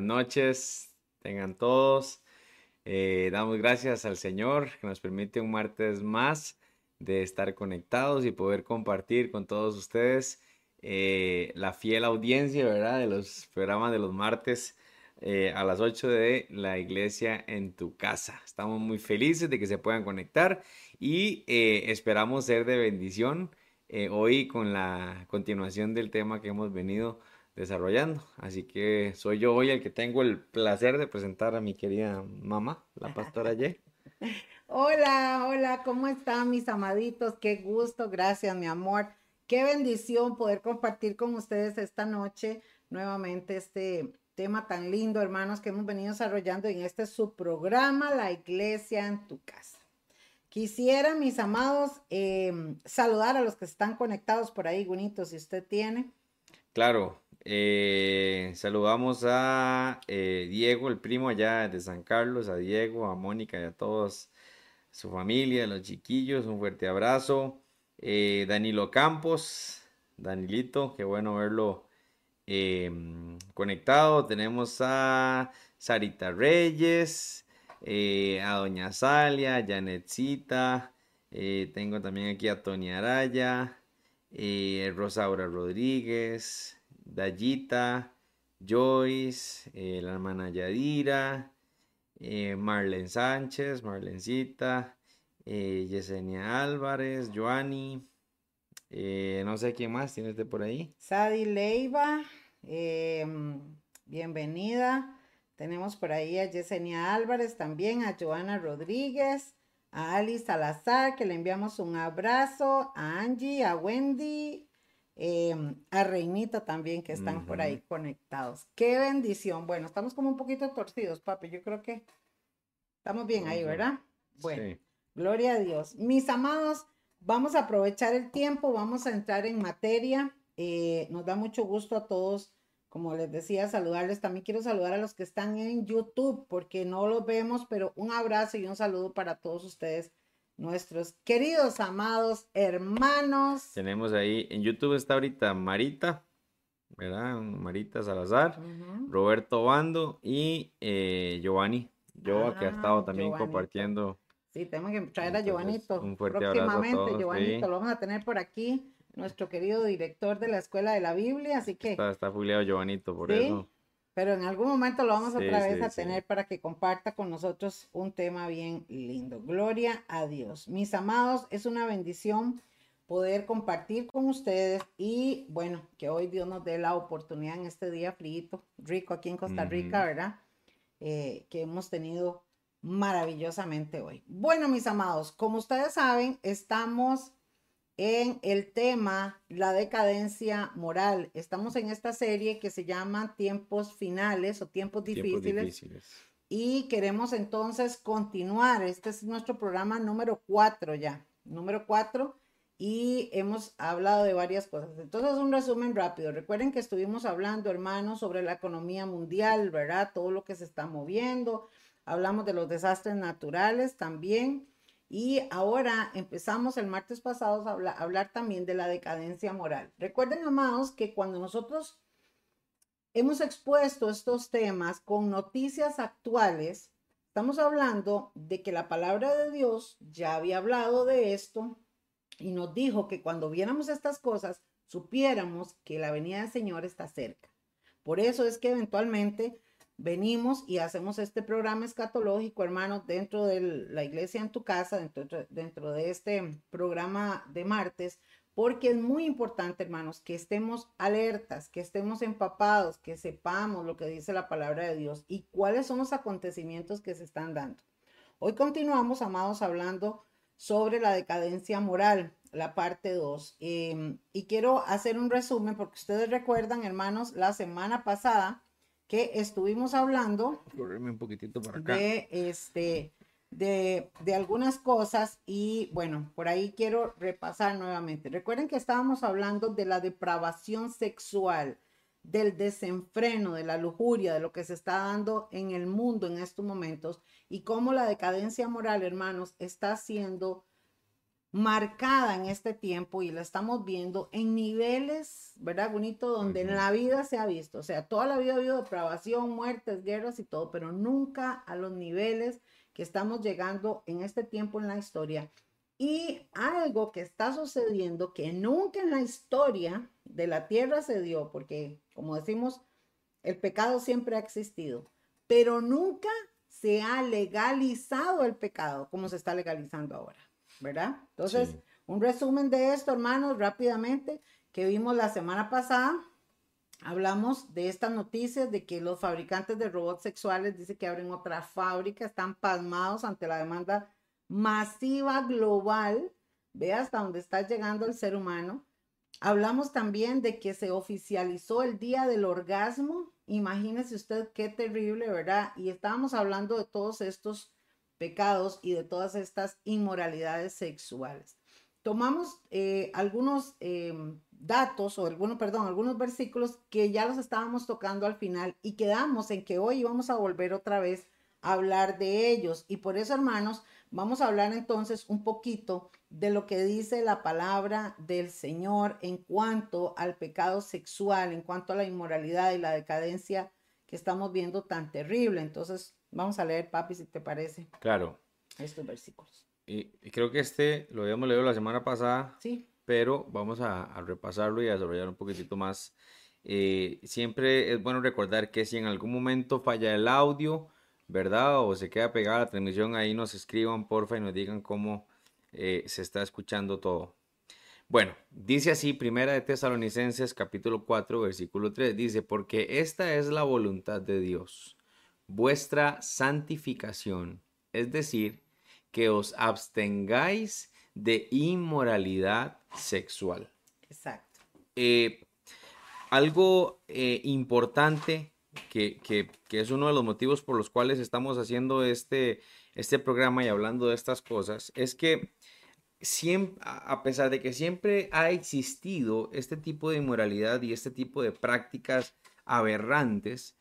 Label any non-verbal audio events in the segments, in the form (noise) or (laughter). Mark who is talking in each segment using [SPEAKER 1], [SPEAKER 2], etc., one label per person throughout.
[SPEAKER 1] Buenas noches, tengan todos. Eh, damos gracias al Señor que nos permite un martes más de estar conectados y poder compartir con todos ustedes eh, la fiel audiencia, ¿verdad? De los programas de los martes eh, a las 8 de la iglesia en tu casa. Estamos muy felices de que se puedan conectar y esperamos ser de bendición hoy con la continuación del tema que hemos venido desarrollando. Así que soy yo hoy el que tengo el placer de presentar a mi querida mamá, la pastora Ye. (laughs)
[SPEAKER 2] Hola, hola, ¿cómo están mis amaditos? Qué gusto, gracias mi amor. Qué bendición poder compartir con ustedes esta noche nuevamente este tema tan lindo, hermanos, que hemos venido desarrollando en este subprograma, La Iglesia en tu casa. Quisiera, mis amados, em, saludar a los que están conectados por ahí, Gunito, si usted tiene.
[SPEAKER 1] Claro, eh, saludamos a eh, Diego, el primo allá de San Carlos, a Diego, a Mónica y a todos su familia, a los chiquillos, un fuerte abrazo. Eh, Danilo Campos, Danilito, qué bueno verlo em, conectado. Tenemos a Sarita Reyes, a Doña Salia, Janetcita. tengo también aquí a Tony Araya, Rosaura Rodríguez. Dayita, Joyce, eh, la hermana Yadira, eh, Marlene Sánchez, Marlencita, eh, Yesenia Álvarez, Joani, no sé quién más tienes de por ahí.
[SPEAKER 2] Sadi Leiva, bienvenida. Tenemos por ahí a Yesenia Álvarez, también a Joana Rodríguez, a Alice Salazar, que le enviamos un abrazo, a Angie, a Wendy, Em, a Reinita también que están por ahí conectados. Qué bendición. Bueno, estamos como un poquito torcidos, papi. Yo creo que estamos bien ahí, ¿verdad? Bueno, gloria a Dios. Mis amados, vamos a aprovechar el tiempo, vamos a entrar en materia. Eh, nos da mucho gusto a todos, como les decía, saludarles. También quiero saludar a los que están en YouTube, porque no los vemos, pero un abrazo y un saludo para todos ustedes nuestros queridos, amados hermanos.
[SPEAKER 1] Tenemos ahí, en YouTube está ahorita Marita, ¿verdad? Marita Salazar, Roberto Bando y eh, Giovanni. Yo que ha estado ah, también compartiendo.
[SPEAKER 2] Sí, tenemos que traer a Giovanito. Un fuerte Próximamente, abrazo a Giovanito, lo vamos a tener por aquí, nuestro querido director de la Escuela de la Biblia, así que...
[SPEAKER 1] Está, está fuleado Giovanito, por eso
[SPEAKER 2] pero en algún momento lo vamos otra vez a tener para que comparta con nosotros un tema bien lindo. Gloria a Dios. Mis amados, es una bendición poder compartir con ustedes y bueno, que hoy Dios nos dé la oportunidad en este día frío, rico aquí en Costa Rica, ¿verdad? Eh, que hemos tenido maravillosamente hoy. Bueno, mis amados, como ustedes saben, estamos en el tema la decadencia moral. Estamos en esta serie que se llama Tiempos Finales o Tiempos Difíciles. Y queremos entonces continuar. Este es nuestro programa número cuatro ya. Número cuatro. Y hemos hablado de varias cosas. Entonces, un resumen rápido. Recuerden que estuvimos hablando, hermanos, sobre la economía mundial, ¿verdad? Todo lo que se está moviendo. Hablamos de los desastres naturales también y ahora empezamos el martes pasado a hablar, también de la decadencia moral. Recuerden, amados, que cuando nosotros hemos expuesto estos temas con noticias actuales, estamos hablando de que la palabra de Dios ya había hablado de esto y nos dijo que cuando viéramos estas cosas, supiéramos que la venida del Señor está cerca. Por eso es que eventualmente venimos y hacemos este programa escatológico, hermanos, dentro de la iglesia en tu casa, dentro, de este programa de martes, porque es muy importante, hermanos, que estemos alertas, que estemos empapados, que sepamos lo que dice la palabra de Dios y cuáles son los acontecimientos que se están dando. Hoy continuamos, amados, hablando sobre la decadencia moral, la parte 2. Em, y quiero hacer un resumen porque ustedes recuerdan, hermanos, la semana pasada que estuvimos hablando
[SPEAKER 1] un poquitito para acá.
[SPEAKER 2] de este de, de, algunas cosas y bueno, por ahí quiero repasar nuevamente. Recuerden que estábamos hablando de la depravación sexual, del desenfreno, de la lujuria, de lo que se está dando en el mundo en estos momentos y cómo la decadencia moral, hermanos, está siendo marcada en este tiempo y la estamos viendo en niveles, ¿verdad? Bonito, donde en la vida se ha visto. O sea, toda la vida ha habido depravación, muertes, guerras y todo, pero nunca a los niveles que estamos llegando en este tiempo en la historia. Y algo que está sucediendo que nunca en la historia de la tierra se dio, porque como decimos, el pecado siempre ha existido, pero nunca se ha legalizado el pecado como se está legalizando ahora. ¿Verdad? Entonces, un resumen de esto, hermanos, rápidamente, que vimos la semana pasada. Hablamos de estas noticias de que los fabricantes de robots sexuales dicen que abren otra fábrica, están pasmados ante la demanda masiva global. Ve hasta dónde está llegando el ser humano. Hablamos también de que se oficializó el día del orgasmo. Imagínese usted qué terrible, ¿verdad? Y estábamos hablando de todos estos pecados y de todas estas inmoralidades sexuales. Tomamos eh, algunos em, datos o algunos, perdón, algunos versículos que ya los estábamos tocando al final y quedamos en que hoy vamos a volver otra vez a hablar de ellos. Y por eso, hermanos, vamos a hablar entonces un poquito de lo que dice la palabra del Señor en cuanto al pecado sexual, en cuanto a la inmoralidad y la decadencia que estamos viendo tan terrible. Entonces, vamos a leer, papi, si te parece.
[SPEAKER 1] Claro.
[SPEAKER 2] Estos versículos.
[SPEAKER 1] Y, creo que este lo habíamos leído la semana pasada.
[SPEAKER 2] Sí.
[SPEAKER 1] Pero vamos a, repasarlo y a desarrollar un poquitito más. Eh, siempre es bueno recordar que si en algún momento falla el audio, ¿verdad? O se queda pegada la transmisión, ahí nos escriban, porfa, y nos digan cómo eh, se está escuchando todo. Bueno, dice así, Primera de Tesalonicenses capítulo 4, versículo 3, dice, porque esta es la voluntad de Dios, vuestra santificación, es decir, que os abstengáis de inmoralidad sexual.
[SPEAKER 2] Exacto.
[SPEAKER 1] Eh, algo eh, importante que, es uno de los motivos por los cuales estamos haciendo este, este programa y hablando de estas cosas, es que siempre, a pesar de que siempre ha existido este tipo de inmoralidad y este tipo de prácticas aberrantes,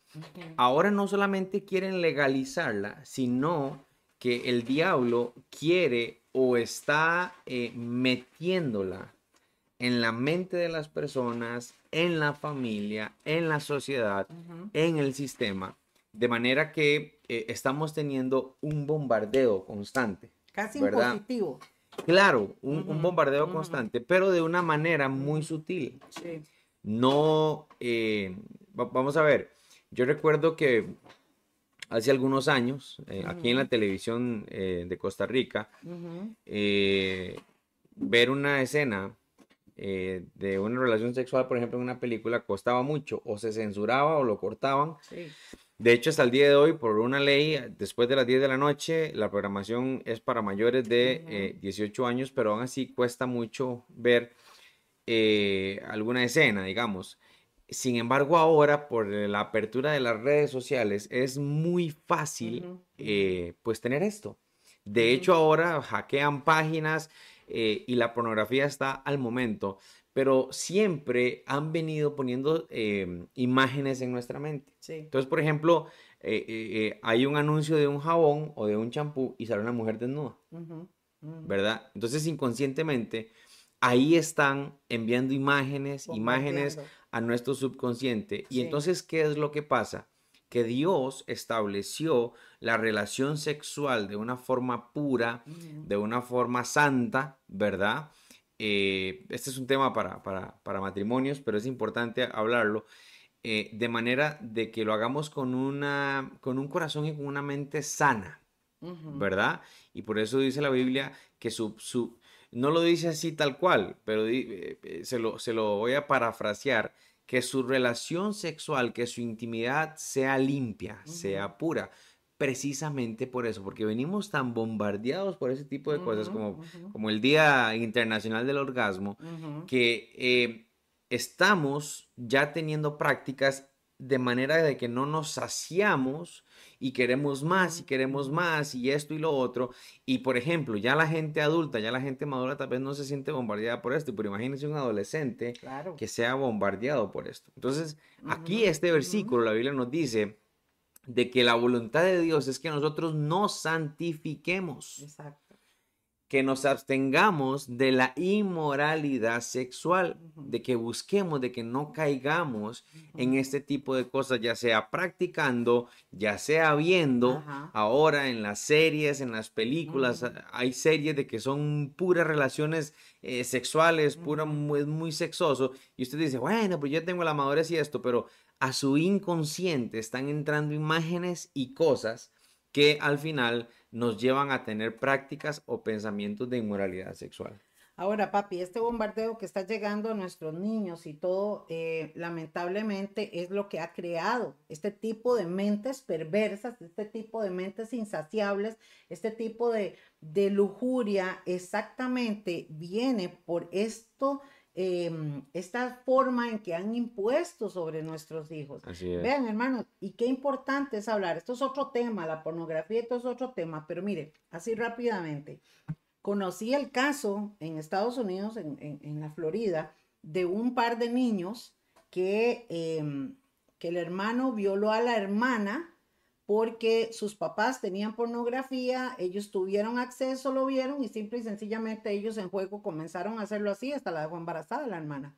[SPEAKER 1] ahora no solamente quieren legalizarla, sino que el diablo quiere o está eh, metiéndola en la mente de las personas, en la familia, en la sociedad, en el sistema, de manera que eh, estamos teniendo un bombardeo constante.
[SPEAKER 2] Casi positivo.
[SPEAKER 1] Claro, un, bombardeo constante, pero de una manera muy sutil. No, eh, vamos a ver, yo recuerdo que hace algunos años, eh, aquí en la televisión eh, de Costa Rica, ver una escena de una relación sexual, por ejemplo, en una película, costaba mucho, o se censuraba o lo cortaban. De hecho, hasta el día de hoy, por una ley, después de las 10 de la noche, la programación es para mayores de 18 eh, años, pero aún así cuesta mucho ver eh, alguna escena, digamos. Sin embargo, ahora, por la apertura de las redes sociales, es muy fácil, eh, pues, tener esto. De hecho, ahora hackean páginas y la pornografía está al momento pero siempre han venido poniendo em, imágenes en nuestra mente. Entonces, por ejemplo, eh, eh, eh, hay un anuncio de un jabón o de un champú y sale una mujer desnuda, ¿verdad? Entonces, inconscientemente, ahí están enviando imágenes, imágenes a nuestro subconsciente. Y entonces, ¿qué es lo que pasa? Que Dios estableció la relación sexual de una forma pura, de una forma santa, ¿verdad? Eh, este es un tema para, matrimonios, pero es importante hablarlo, eh, de manera de que lo hagamos con, una, con un corazón y con una mente sana, ¿verdad? Y por eso dice la Biblia que su, su no lo dice así tal cual, pero eh, se, lo, se lo voy a parafrasear, que su relación sexual, que su intimidad sea limpia, sea pura precisamente por eso, porque venimos tan bombardeados por ese tipo de cosas como, como el Día Internacional del Orgasmo, que eh, estamos ya teniendo prácticas de manera de que no nos saciamos y queremos más y queremos más y esto y lo otro. Y por ejemplo, ya la gente adulta, ya la gente madura tal vez no se siente bombardeada por esto, pero imagínense un adolescente que sea bombardeado por esto. Entonces, aquí este versículo, la Biblia nos dice, de que la voluntad de Dios es que nosotros nos santifiquemos. Exacto. Que nos abstengamos de la inmoralidad sexual, de que busquemos, de que no caigamos en este tipo de cosas, ya sea practicando, ya sea viendo, ahora en las series, en las películas, hay series de que son puras relaciones eh, sexuales, pura, es muy sexoso, y usted dice, bueno, pues yo tengo la madurez y esto, pero a su inconsciente están entrando imágenes y cosas que al final nos llevan a tener prácticas o pensamientos de inmoralidad sexual.
[SPEAKER 2] Ahora, papi, este bombardeo que está llegando a nuestros niños y todo, eh, lamentablemente es lo que ha creado este tipo de mentes perversas, este tipo de mentes insaciables, este tipo de, de lujuria, exactamente viene por esto Em, esta forma en que han impuesto sobre nuestros hijos. Vean, hermanos, y qué importante es hablar. Esto es otro tema, la pornografía, esto es otro tema, pero mire, así rápidamente. Conocí el caso en Estados Unidos, en, la Florida, de un par de niños que, em, que el hermano violó a la hermana porque sus papás tenían pornografía, ellos tuvieron acceso, lo vieron y simple y sencillamente ellos en juego comenzaron a hacerlo así, hasta la dejó embarazada la hermana.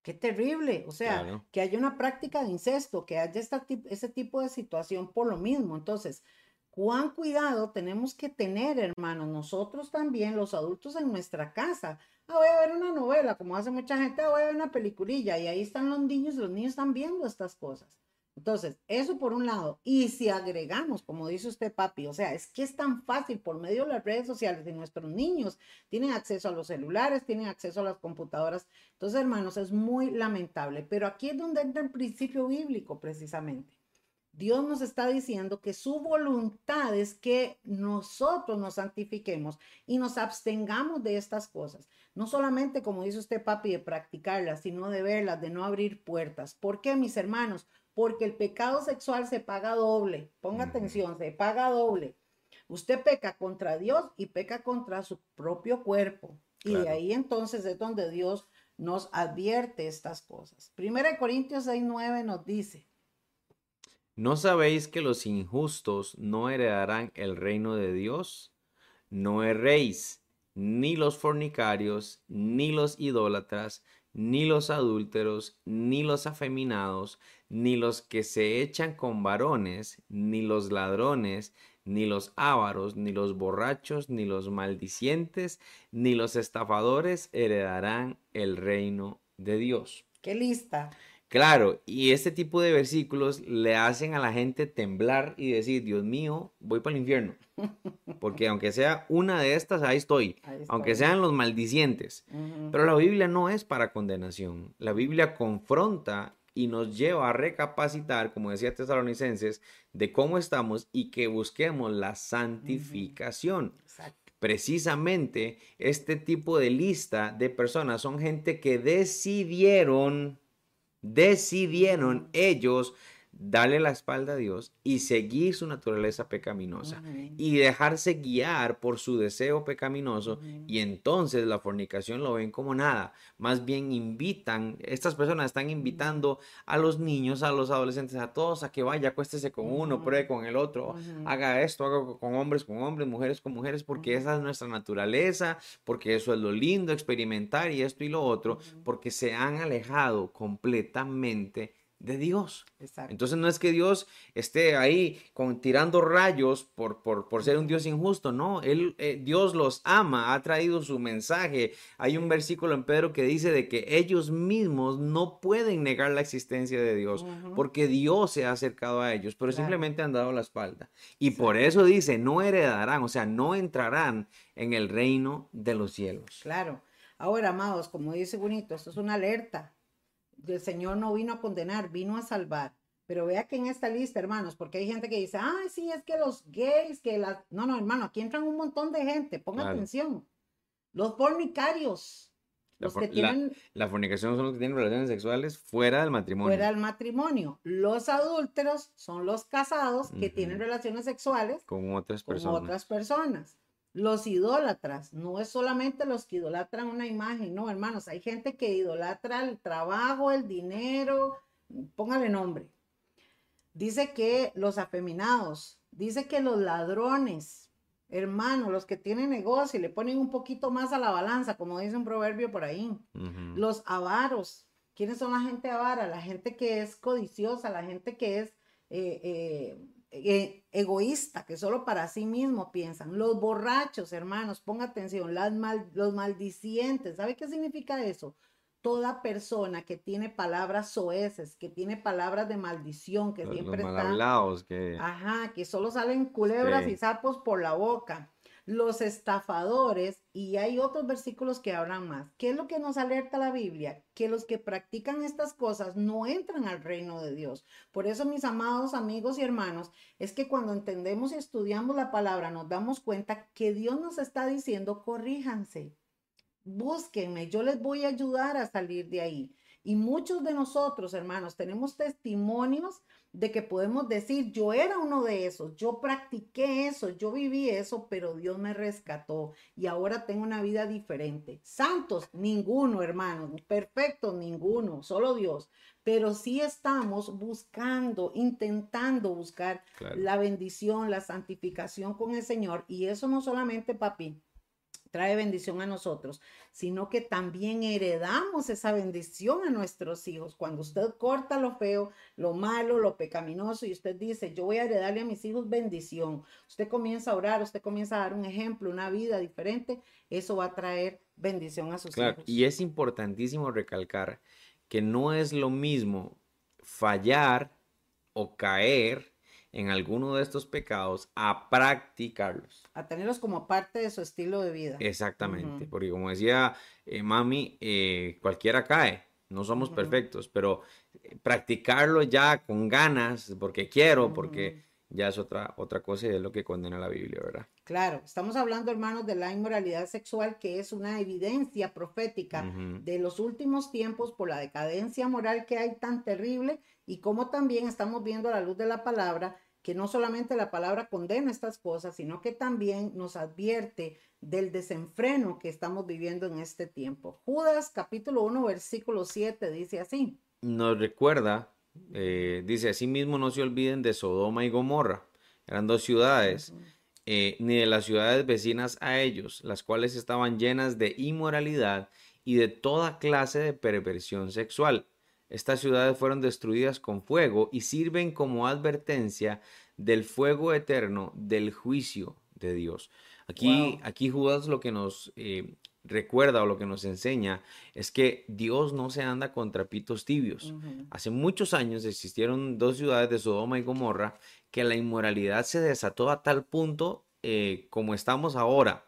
[SPEAKER 2] Qué terrible, o sea, que haya una práctica de incesto, que haya esta, ese tipo de situación por lo mismo. Entonces, cuán cuidado tenemos que tener, hermanos, nosotros también, los adultos en nuestra casa. Ah, voy a ver una novela, como hace mucha gente, ah, voy a ver una peliculilla y ahí están los niños, los niños están viendo estas cosas. Entonces, eso por un lado. Y si agregamos, como dice usted, papi, o sea, es que es tan fácil por medio de las redes sociales de nuestros niños, tienen acceso a los celulares, tienen acceso a las computadoras. Entonces, hermanos, es muy lamentable. Pero aquí es donde entra el principio bíblico, precisamente. Dios nos está diciendo que su voluntad es que nosotros nos santifiquemos y nos abstengamos de estas cosas. No solamente, como dice usted, papi, de practicarlas, sino de verlas, de no abrir puertas. ¿Por qué, mis hermanos? Porque el pecado sexual se paga doble. Ponga atención, se paga doble. Usted peca contra Dios y peca contra su propio cuerpo. Y de ahí entonces es donde Dios nos advierte estas cosas. Primera de Corintios 6:9 nos dice,
[SPEAKER 1] ¿No sabéis que los injustos no heredarán el reino de Dios? No erréis, ni los fornicarios, ni los idólatras, ni los adúlteros, ni los afeminados, ni los que se echan con varones, ni los ladrones, ni los ávaros, ni los borrachos, ni los maldicientes, ni los estafadores heredarán el reino de Dios.
[SPEAKER 2] ¡Qué lista!
[SPEAKER 1] Claro, y este tipo de versículos le hacen a la gente temblar y decir, Dios mío, voy para el infierno. (laughs) Porque aunque sea una de estas, ahí estoy. Aunque sean los maldicientes. Pero la Biblia no es para condenación. La Biblia confronta y nos lleva a recapacitar, como decía Tesalonicenses, de cómo estamos y que busquemos la santificación. Precisamente este tipo de lista de personas son gente que decidieron, decidieron ellos darle la espalda a Dios y seguir su naturaleza pecaminosa y dejarse guiar por su deseo pecaminoso y entonces la fornicación lo ven como nada. Más bien invitan, estas personas están invitando a los niños, a los adolescentes, a todos a que vaya, acuéstese con uno, pruebe con el otro, haga esto, haga con hombres con hombres, mujeres con mujeres, porque esa es nuestra naturaleza, porque eso es lo lindo, experimentar y esto y lo otro, porque se han alejado completamente de Dios. Entonces no es que Dios esté ahí con, tirando rayos por, por, ser un Dios injusto, no, Él, eh, Dios los ama, ha traído su mensaje. Hay un versículo en Pedro que dice de que ellos mismos no pueden negar la existencia de Dios porque Dios se ha acercado a ellos, pero simplemente han dado la espalda. Y por eso dice, no heredarán, o sea, no entrarán en el reino de los cielos.
[SPEAKER 2] Claro. Ahora, amados, como dice Bonito, esto es una alerta el Señor no vino a condenar, vino a salvar. Pero vea que en esta lista, hermanos, porque hay gente que dice, ay, sí, es que los gays, que las... No, no, hermano, aquí entran un montón de gente, ponga atención. Los fornicarios.
[SPEAKER 1] Los que tienen... La, fornicación son los que tienen relaciones sexuales fuera del matrimonio.
[SPEAKER 2] Fuera del matrimonio. Los adúlteros son los casados que tienen relaciones sexuales
[SPEAKER 1] con otras personas.
[SPEAKER 2] Con otras personas. Los idólatras, no es solamente los que idolatran una imagen, no, hermanos, hay gente que idolatra el trabajo, el dinero, póngale nombre. Dice que los afeminados, dice que los ladrones, Hermano, los que tienen negocio y le ponen un poquito más a la balanza, como dice un proverbio por ahí. Los avaros. ¿Quiénes son la gente avara? La gente que es codiciosa, la gente que es eh, eh, egoísta, que solo para sí mismo piensan. Los borrachos, hermanos, ponga atención, las los maldicientes. ¿Sabe qué significa eso? Toda persona que tiene palabras soeces, que tiene palabras de maldición, que siempre
[SPEAKER 1] los que...
[SPEAKER 2] Ajá, que solo salen culebras y sapos por la boca los estafadores, y hay otros versículos que hablan más. ¿Qué es lo que nos alerta la Biblia? Que los que practican estas cosas no entran al reino de Dios. Por eso, mis amados amigos y hermanos, es que cuando entendemos y estudiamos la palabra, nos damos cuenta que Dios nos está diciendo, corríjanse, búsquenme, yo les voy a ayudar a salir de ahí. Y muchos de nosotros, hermanos, tenemos testimonios de que podemos decir, yo era uno de esos, yo practiqué eso, yo viví eso, pero Dios me rescató y ahora tengo una vida diferente. Santos, ninguno, hermanos, perfectos, ninguno, solo Dios. Pero sí estamos buscando, intentando buscar la bendición, la santificación con el Señor. Y eso no solamente, papi, trae bendición a nosotros, sino que también heredamos esa bendición a nuestros hijos. Cuando usted corta lo feo, lo malo, lo pecaminoso y usted dice, yo voy a heredarle a mis hijos bendición, usted comienza a orar, usted comienza a dar un ejemplo, una vida diferente, eso va a traer bendición a sus hijos.
[SPEAKER 1] Y es importantísimo recalcar que no es lo mismo fallar o caer en alguno de estos pecados a practicarlos.
[SPEAKER 2] A tenerlos como parte de su estilo de vida.
[SPEAKER 1] Exactamente, porque como decía eh, mami, eh, cualquiera cae, no somos perfectos, pero eh, practicarlo ya con ganas, porque quiero, porque ya es otra, otra cosa y es lo que condena la Biblia, ¿verdad?
[SPEAKER 2] Claro, estamos hablando, hermanos, de la inmoralidad sexual, que es una evidencia profética de los últimos tiempos por la decadencia moral que hay tan terrible y como también estamos viendo a la luz de la palabra que no solamente la palabra condena estas cosas, sino que también nos advierte del desenfreno que estamos viviendo en este tiempo. Judas capítulo 1 versículo 7 dice así.
[SPEAKER 1] Nos recuerda, eh, dice, asimismo no se olviden de Sodoma y Gomorra, eran dos ciudades, eh, ni de las ciudades vecinas a ellos, las cuales estaban llenas de inmoralidad y de toda clase de perversión sexual estas ciudades fueron destruidas con fuego y sirven como advertencia del fuego eterno del juicio de Dios. Aquí, aquí Judas lo que nos eh, recuerda o lo que nos enseña es que Dios no se anda con trapitos tibios. Hace muchos años existieron dos ciudades de Sodoma y Gomorra que la inmoralidad se desató a tal punto eh, como estamos ahora.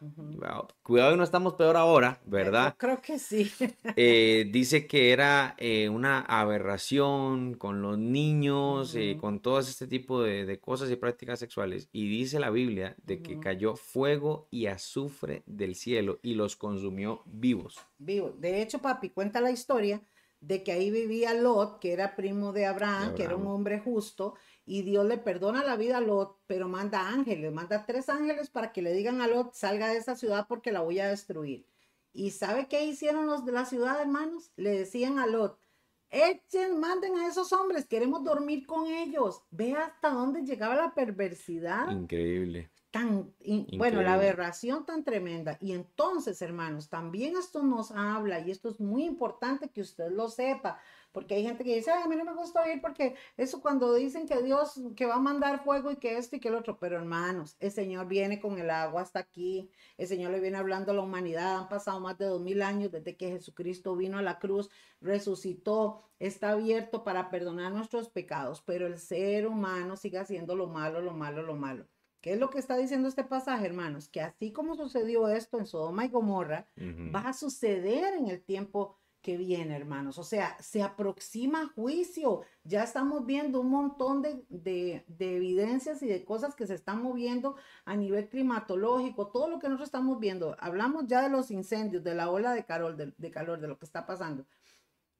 [SPEAKER 1] Cuidado que no estamos peor ahora, ¿verdad?
[SPEAKER 2] creo que sí.
[SPEAKER 1] Eh, (laughs) dice que era eh, una aberración con los niños, con todo este tipo de, cosas y prácticas sexuales. Y dice la Biblia de que cayó fuego y azufre del cielo y los consumió vivos.
[SPEAKER 2] Vivos. De hecho, papi, cuenta la historia de que ahí vivía Lot, que era primo de Abraham. que era un hombre justo y Dios le perdona la vida a Lot, pero manda ángeles, manda tres ángeles para que le digan a Lot, salga de esa ciudad porque la voy a destruir. ¿Y sabe qué hicieron los de la ciudad, hermanos? Le decían a Lot, echen, manden a esos hombres, queremos dormir con ellos. Ve hasta dónde llegaba la perversidad.
[SPEAKER 1] Increíble.
[SPEAKER 2] Tan, bueno, la aberración tan tremenda. Y entonces, hermanos, también esto nos habla, y esto es muy importante que usted lo sepa, porque hay gente que dice, Ay, a mí no me gusta oír porque eso cuando dicen que Dios, que va a mandar fuego y que esto y que el otro, pero hermanos, el Señor viene con el agua hasta aquí, el Señor le viene hablando a la humanidad, han pasado más de dos mil años desde que Jesucristo vino a la cruz, resucitó, está abierto para perdonar nuestros pecados, pero el ser humano sigue haciendo lo malo, lo malo, lo malo. ¿Qué es lo que está diciendo este pasaje, hermanos? Que así como sucedió esto en Sodoma y Gomorra, va a suceder en el tiempo que viene, hermanos. O sea, se aproxima juicio. Ya estamos viendo un montón de, evidencias y de cosas que se están moviendo a nivel climatológico. Todo lo que nosotros estamos viendo. Hablamos ya de los incendios, de la ola de calor, de, calor, de lo que está pasando.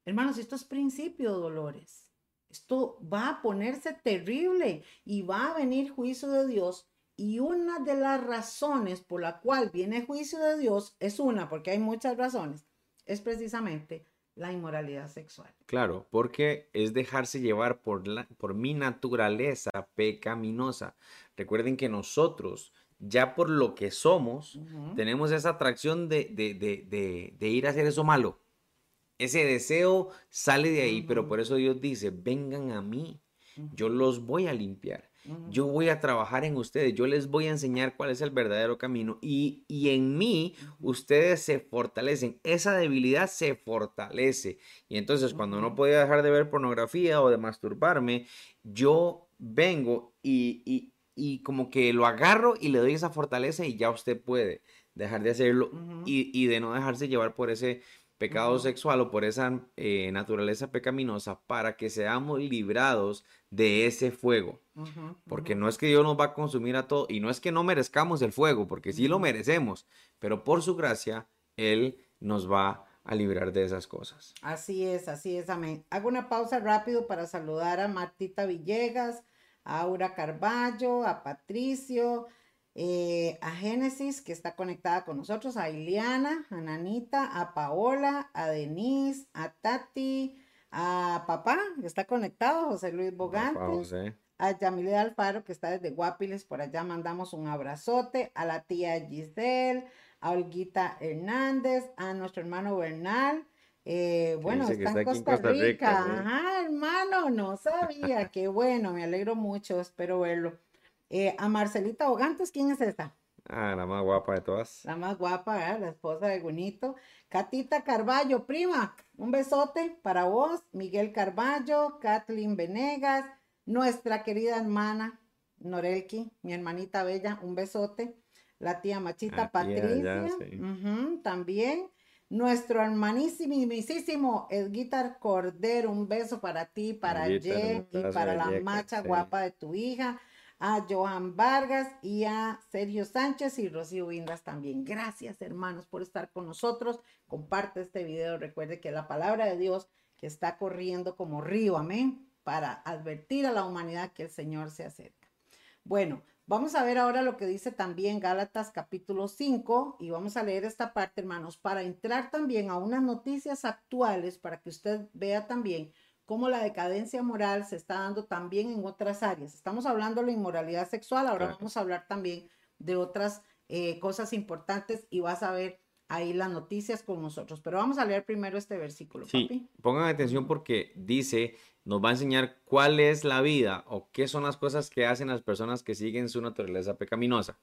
[SPEAKER 2] Hermanos, esto es principio, Dolores. Esto va a ponerse terrible y va a venir juicio de Dios. Y una de las razones por la cual viene juicio de Dios es una, porque hay muchas razones es precisamente la inmoralidad sexual.
[SPEAKER 1] Claro, porque es dejarse llevar por, la, por mi naturaleza pecaminosa. Recuerden que nosotros ya por lo que somos, tenemos esa atracción de, de, ir a hacer eso malo. Ese deseo sale de ahí, pero por eso Dios dice, vengan a mí, yo los voy a limpiar. Yo voy a trabajar en ustedes, yo les voy a enseñar cuál es el verdadero camino y, y, en mí ustedes se fortalecen, esa debilidad se fortalece. Y entonces cuando no podía dejar de ver pornografía o de masturbarme, yo vengo y, y, como que lo agarro y le doy esa fortaleza y ya usted puede dejar de hacerlo y, y de no dejarse llevar por ese pecado sexual o por esa eh, naturaleza pecaminosa para que seamos librados de ese fuego. porque no es que Dios nos va a consumir a todo y no es que no merezcamos el fuego, porque sí lo merecemos, pero por su gracia Él nos va a librar de esas cosas.
[SPEAKER 2] Así es, así es, amén. Hago una pausa rápido para saludar a Martita Villegas, a Aura Carballo, a Patricio, eh, a Génesis, que está conectada con nosotros, a Iliana, a Nanita, a Paola, a Denise, a Tati, a Papá, que está conectado, José Luis Bogante, a Yamile Alfaro, que está desde Guapiles, por allá mandamos un abrazote, a la tía Giselle, a Olguita Hernández, a nuestro hermano Bernal, eh, bueno, está, en Costa, Rica. Ajá, hermano, no sabía. Qué bueno, me alegro mucho, espero verlo. Eh, a Marcelita Ogantes, ¿quién es esta?
[SPEAKER 1] Ah, la más guapa de todas.
[SPEAKER 2] La más guapa, la esposa de Gunito. Catita Carballo, prima, un besote para vos. Miguel Carballo, Kathleen Venegas, nuestra querida hermana Norelki, mi hermanita bella, un besote. La tía Machita Patricia, también. Nuestro hermanísimo Edguitar Cordero, un beso para ti, para Jen y para la macha guapa de tu hija a Johan Vargas y a Sergio Sánchez y Rocío Vindas también. Gracias hermanos por estar con nosotros. Comparte este video. Recuerde que la palabra de Dios que está corriendo como río, amén, para advertir a la humanidad que el Señor se acerca. Bueno, vamos a ver ahora lo que dice también Gálatas capítulo 5 y vamos a leer esta parte, hermanos, para entrar también a unas noticias actuales para que usted vea también cómo la decadencia moral se está dando también en otras áreas. Estamos hablando de la inmoralidad sexual, ahora vamos a hablar también de otras eh, cosas importantes y vas a ver ahí las noticias con nosotros. Pero vamos a leer primero este versículo.
[SPEAKER 1] Sí, pongan atención porque dice, nos va a enseñar cuál es la vida o qué son las cosas que hacen las personas que siguen su naturaleza pecaminosa.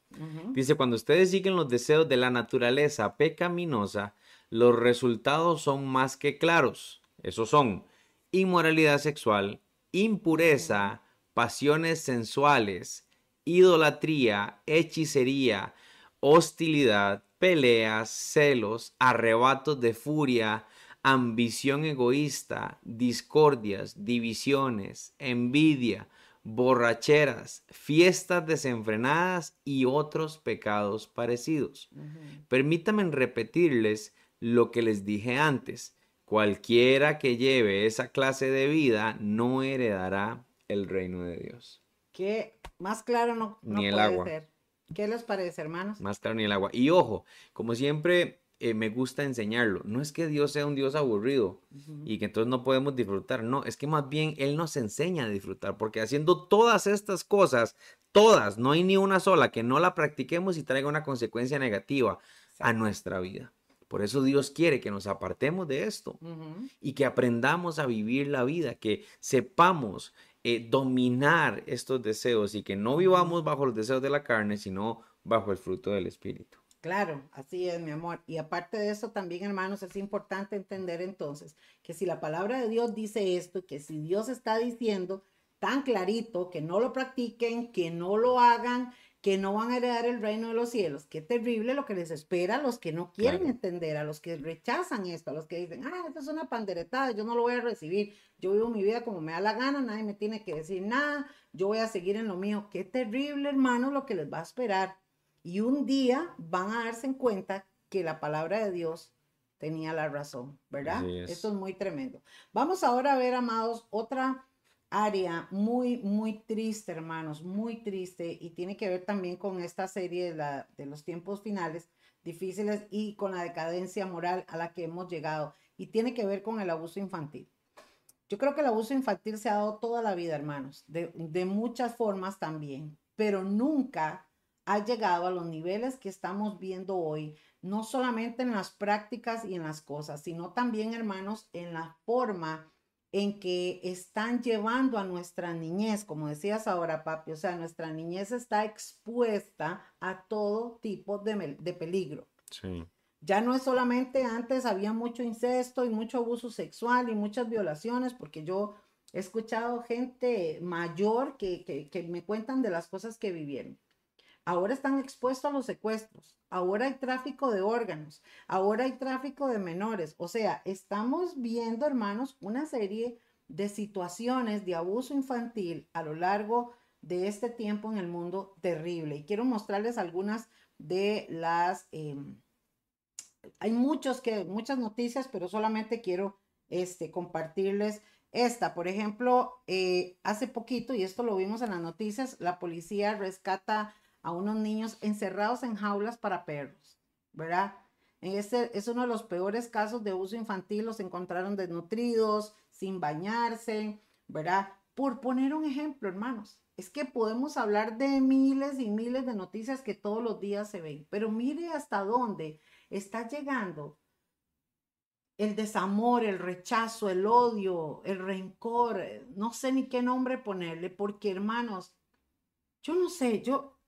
[SPEAKER 1] Dice, cuando ustedes siguen los deseos de la naturaleza pecaminosa, los resultados son más que claros. Esos son inmoralidad sexual, impureza, pasiones sensuales, idolatría, hechicería, hostilidad, peleas, celos, arrebatos de furia, ambición egoísta, discordias, divisiones, envidia, borracheras, fiestas desenfrenadas y otros pecados parecidos. Permítanme repetirles lo que les dije antes. Cualquiera que lleve esa clase de vida no heredará el reino de Dios.
[SPEAKER 2] ¿Qué más claro no, ni el agua. Ser. ¿Qué les parece, hermanos?
[SPEAKER 1] Más claro ni el agua. Y ojo, como siempre eh, me gusta enseñarlo, no es que Dios sea un Dios aburrido y que entonces no podemos disfrutar, no, es que más bien Él nos enseña a disfrutar, porque haciendo todas estas cosas, todas, no hay ni una sola que no la practiquemos y traiga una consecuencia negativa a nuestra vida. Por eso Dios quiere que nos apartemos de esto y que aprendamos a vivir la vida, que sepamos eh, dominar estos deseos y que no vivamos bajo los deseos de la carne, sino bajo el fruto del Espíritu.
[SPEAKER 2] Claro, así es, mi amor. Y aparte de eso, también, hermanos, es importante entender entonces que si la palabra de Dios dice esto, que si Dios está diciendo tan clarito que no lo practiquen, que no lo hagan, que no van a heredar el reino de los cielos. Qué terrible lo que les espera a los que no quieren entender, a los que rechazan esto, a los que dicen, ah, esto es una panderetada, yo no lo voy a recibir, yo vivo mi vida como me da la gana, nadie me tiene que decir nada, yo voy a seguir en lo mío. Qué terrible, hermano, lo que les va a esperar. Y un día van a darse en cuenta que la palabra de Dios tenía la razón, ¿verdad? Esto es muy tremendo. Vamos ahora a ver, amados, otra área muy, muy triste, hermanos, muy triste, y tiene que ver también con esta serie de, la, de los tiempos finales difíciles y con la decadencia moral a la que hemos llegado, y tiene que ver con el abuso infantil. Yo creo que el abuso infantil se ha dado toda la vida, hermanos, de, de muchas formas también, pero nunca ha llegado a los niveles que estamos viendo hoy, no solamente en las prácticas y en las cosas, sino también, hermanos, en la forma en que están llevando a nuestra niñez, como decías ahora, papi, o sea, nuestra niñez está expuesta a todo tipo de, de peligro. Sí. Ya no es solamente antes había mucho incesto y mucho abuso sexual y muchas violaciones, porque yo he escuchado gente mayor que, que, que me cuentan de las cosas que vivieron. Ahora están expuestos a los secuestros, ahora hay tráfico de órganos, ahora hay tráfico de menores. O sea, estamos viendo, hermanos, una serie de situaciones de abuso infantil a lo largo de este tiempo en el mundo terrible. Y quiero mostrarles algunas de las... Em, hay muchos que, muchas noticias, pero solamente quiero este, compartirles esta. Por ejemplo, eh, hace poquito, y esto lo vimos en las noticias, la policía rescata a unos niños encerrados en jaulas para perros, ¿verdad? Este es uno de los peores casos de uso infantil, los encontraron desnutridos, sin bañarse, ¿verdad? Por poner un ejemplo, hermanos, es que podemos hablar de miles y miles de noticias que todos los días se ven, pero mire hasta dónde está llegando el desamor, el rechazo, el odio, el rencor, no sé ni qué nombre ponerle, porque hermanos, yo no sé, yo,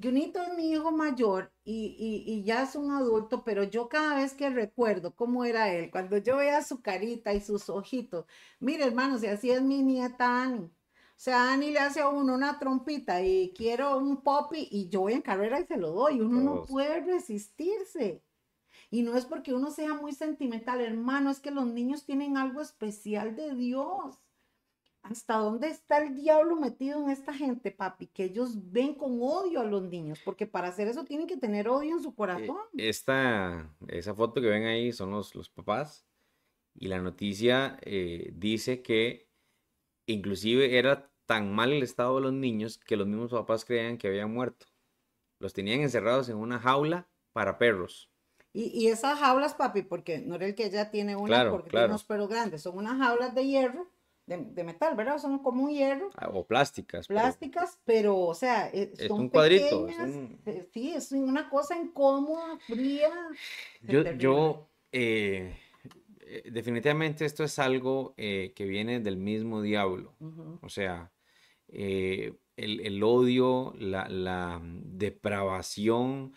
[SPEAKER 2] Junito es mi hijo mayor y, y, ya es un adulto, pero yo cada vez que recuerdo cómo era él, cuando yo veía su carita y sus ojitos, mire hermanos, y así es mi nieta Ani. O sea, Ani le hace a uno una trompita y quiero un popi y yo voy en carrera y se lo doy. Uno no puede resistirse. Y no es porque uno sea muy sentimental, hermano, es que los niños tienen algo especial de Dios. ¿Hasta dónde está el diablo metido en esta gente, papi? Que ellos ven con odio a los niños, porque para hacer eso tienen que tener odio en su eh, corazón.
[SPEAKER 1] Esta, esa foto que ven ahí son los, los papás y la noticia eh, dice que inclusive era tan mal el estado de los niños que los mismos papás creían que habían muerto. Los tenían encerrados en una jaula para perros.
[SPEAKER 2] Y, esas jaulas, papi, porque no era el que ella tiene una, porque tiene unos perros grandes, son unas jaulas de hierro, de, metal, ¿verdad? Son como un hierro.
[SPEAKER 1] Ah, o plásticas.
[SPEAKER 2] Plásticas, pero, o sea,
[SPEAKER 1] eh, es un cuadrito.
[SPEAKER 2] Eh, sí, es una cosa incómoda, fría.
[SPEAKER 1] Yo, yo eh, definitivamente esto es algo que viene del mismo diablo. O sea, eh, el, odio, la, depravación,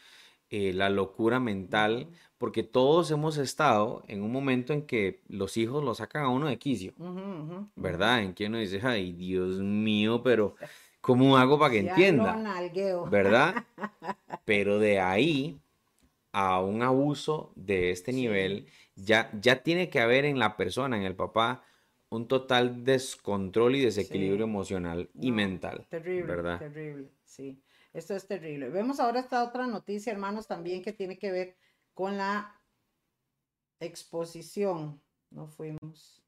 [SPEAKER 1] la locura mental, porque todos hemos estado en un momento en que los hijos lo sacan a uno de quicio, ¿verdad? En que uno dice, ay, Dios mío, pero ¿cómo hago para que entienda? ¿Verdad? (laughs) Pero de ahí a un abuso de este nivel, ya, ya tiene que haber en la persona, en el papá, un total descontrol y desequilibrio emocional y mental.
[SPEAKER 2] Terrible, ¿verdad? terrible, sí. Esto es terrible. Vemos ahora esta otra noticia, hermanos, también que tiene que ver con la exposición. No fuimos.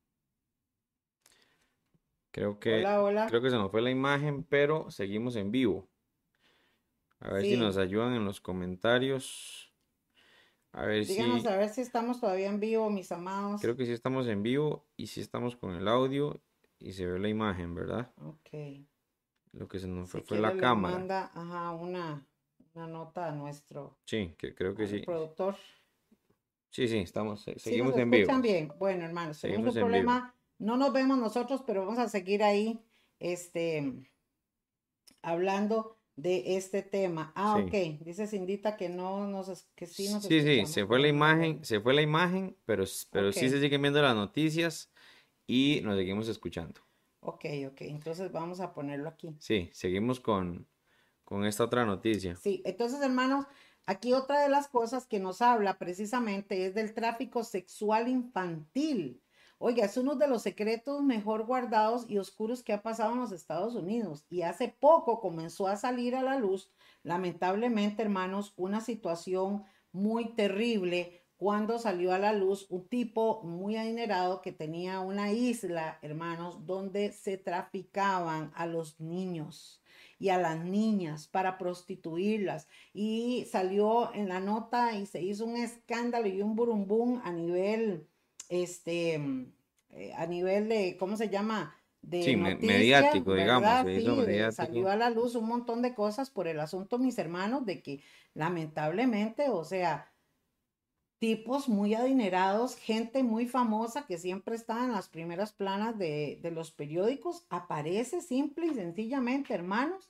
[SPEAKER 1] Creo que, creo que se nos fue la imagen, pero seguimos en vivo. A ver si nos ayudan en los comentarios.
[SPEAKER 2] A ver Díganos a ver si estamos todavía en vivo, mis amados.
[SPEAKER 1] Creo que sí estamos en vivo y sí estamos con el audio y se ve la imagen, ¿verdad?
[SPEAKER 2] Ok.
[SPEAKER 1] Lo que se nos fue fue la cámara.
[SPEAKER 2] manda ajá, una, una nota a nuestro
[SPEAKER 1] sí, que, creo que sí.
[SPEAKER 2] productor.
[SPEAKER 1] Sí, sí, estamos, seguimos en vivo.
[SPEAKER 2] bien. Bueno, hermanos, seguimos un problema. No nos vemos nosotros, pero vamos a seguir ahí, este, hablando de este tema. Ah, ok. Dice Cindita que no nos que sí nos
[SPEAKER 1] Sí, sí, se fue la imagen, se fue la imagen, pero, pero sí se siguen viendo las noticias y nos seguimos escuchando.
[SPEAKER 2] Ok, ok. Entonces vamos a ponerlo aquí.
[SPEAKER 1] Sí, seguimos con, con esta otra noticia.
[SPEAKER 2] Sí, entonces hermanos, aquí otra de las cosas que nos habla precisamente es del tráfico sexual infantil. Oiga, es uno de los secretos mejor guardados y oscuros que ha pasado en los Estados Unidos. Y hace poco comenzó a salir a la luz, lamentablemente, hermanos, una situación muy terrible cuando salió a la luz un tipo muy adinerado que tenía una isla, hermanos, donde se traficaban a los niños y a las niñas para prostituirlas. Y salió en la nota y se hizo un escándalo y un burumbum a nivel este, mm, eh, a nivel de, ¿cómo se llama? de sí, mediático, digamos. Sí, Salió a la luz un montón de cosas por el asunto, mis hermanos, de que lamentablemente, o sea, tipos muy adinerados, gente muy famosa que siempre está en las primeras planas de, de los periódicos, aparece simple y sencillamente, hermanos,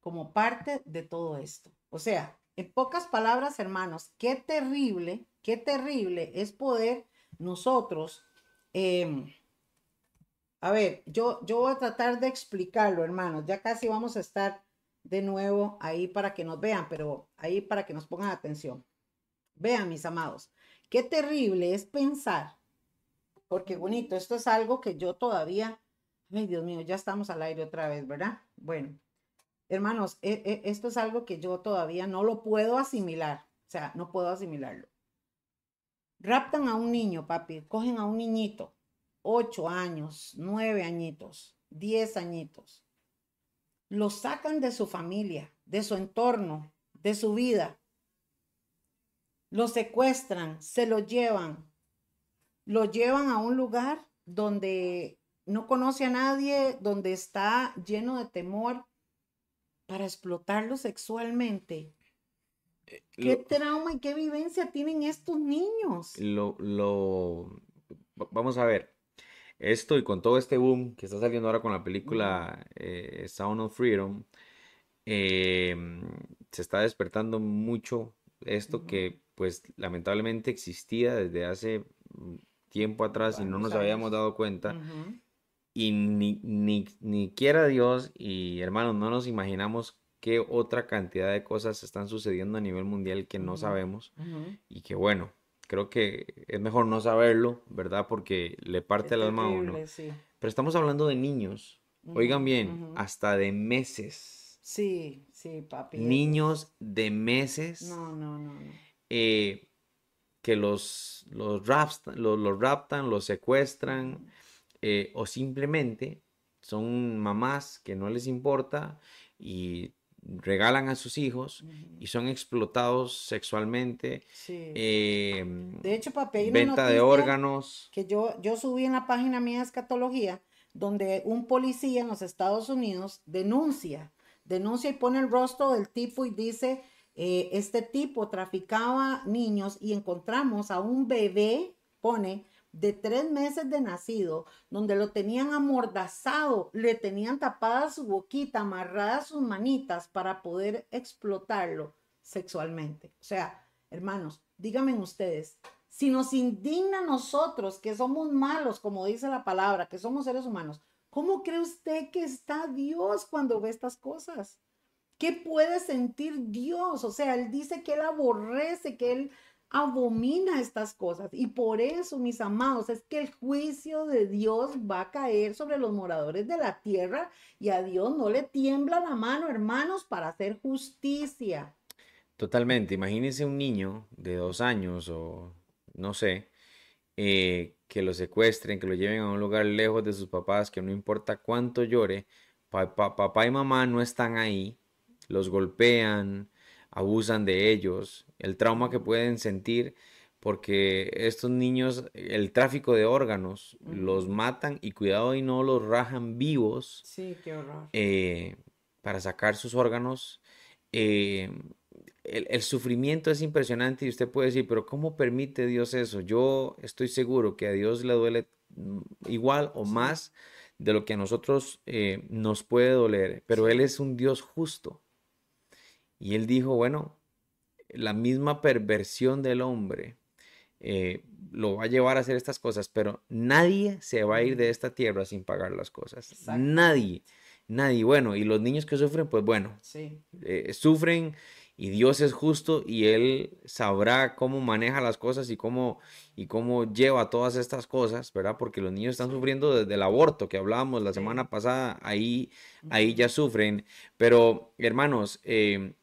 [SPEAKER 2] como parte de todo esto. O sea, en pocas palabras, hermanos, qué terrible, qué terrible es poder nosotros, em, a ver, yo, yo voy a tratar de explicarlo, hermanos, ya casi vamos a estar de nuevo ahí para que nos vean, pero ahí para que nos pongan atención. Vean, mis amados, qué terrible es pensar, porque bonito, esto es algo que yo todavía, ay Dios mío, ya estamos al aire otra vez, ¿verdad? Bueno, hermanos, e, e, esto es algo que yo todavía no lo puedo asimilar, o sea, no puedo asimilarlo. Raptan a un niño, papi, cogen a un niñito, ocho años, nueve añitos, diez añitos, lo sacan de su familia, de su entorno, de su vida, lo secuestran, se lo llevan, lo llevan a un lugar donde no conoce a nadie, donde está lleno de temor para explotarlo sexualmente. Eh, ¿Qué trauma y qué vivencia tienen estos niños?
[SPEAKER 1] Lo, lo, vamos a ver, esto y con todo este boom que está saliendo ahora con la película eh, Sound of Freedom, em, se está despertando mucho esto que pues lamentablemente existía desde hace tiempo atrás y no nos habíamos dado cuenta. Y ni, ni, ni, quiera Dios y hermanos, no nos imaginamos qué otra cantidad de cosas están sucediendo a nivel mundial que no sabemos. Y que bueno, creo que es mejor no saberlo, ¿verdad? Porque le parte el alma a uno. Pero estamos hablando de niños. Oigan bien, hasta de meses.
[SPEAKER 2] Sí, sí, papi.
[SPEAKER 1] Niños de meses.
[SPEAKER 2] No, no, no. no.
[SPEAKER 1] Eh, que los, los, los, raptan, los secuestran eh, o simplemente son mamás que no les importa y regalan a sus hijos y son explotados sexualmente.
[SPEAKER 2] Em, de hecho, papi,
[SPEAKER 1] venta de órganos.
[SPEAKER 2] Que yo, yo subí en la página mía de escatología, donde un policía en los Estados Unidos denuncia, denuncia y pone el rostro del tipo y dice eh, este tipo traficaba niños y encontramos a un bebé, pone, de tres meses de nacido, donde lo tenían amordazado, le tenían tapada su boquita, amarradas sus manitas para poder explotarlo sexualmente. O sea, hermanos, díganme ustedes, si nos indigna a nosotros que somos malos, como dice la palabra, que somos seres humanos, ¿cómo cree usted que está Dios cuando ve estas cosas? ¿Qué puede sentir Dios? O sea, Él dice que Él aborrece, que Él abomina estas cosas. Y por eso, mis amados, es que el juicio de Dios va a caer sobre los moradores de la tierra y a Dios no le tiembla la mano, hermanos, para hacer justicia.
[SPEAKER 1] Totalmente. Imagínense un niño de dos años o no sé, eh, que lo secuestren, que lo lleven a un lugar lejos de sus papás, que no importa cuánto llore, papá y mamá no están ahí los golpean, abusan de ellos, el trauma que pueden sentir porque estos niños, el tráfico de órganos, los matan y cuidado y no los rajan vivos.
[SPEAKER 2] Sí, qué horror.
[SPEAKER 1] Eh, para sacar sus órganos. Eh, el, el, sufrimiento es impresionante y usted puede decir, pero ¿cómo permite Dios eso? Yo estoy seguro que a Dios le duele mm, igual o más de lo que a nosotros eh, nos puede doler, pero Él es un Dios justo. Y él dijo, bueno, la misma perversión del hombre eh, lo va a llevar a hacer estas cosas, pero nadie se va a ir de esta tierra sin pagar las cosas. Nadie, nadie. Bueno, y los niños que sufren, pues bueno, eh, sufren y Dios es justo y Él sabrá cómo maneja las cosas y cómo, y cómo lleva todas estas cosas, ¿verdad? Porque los niños están sufriendo desde el aborto que hablábamos la semana pasada, ahí, ahí ya sufren. Pero, hermanos, eh,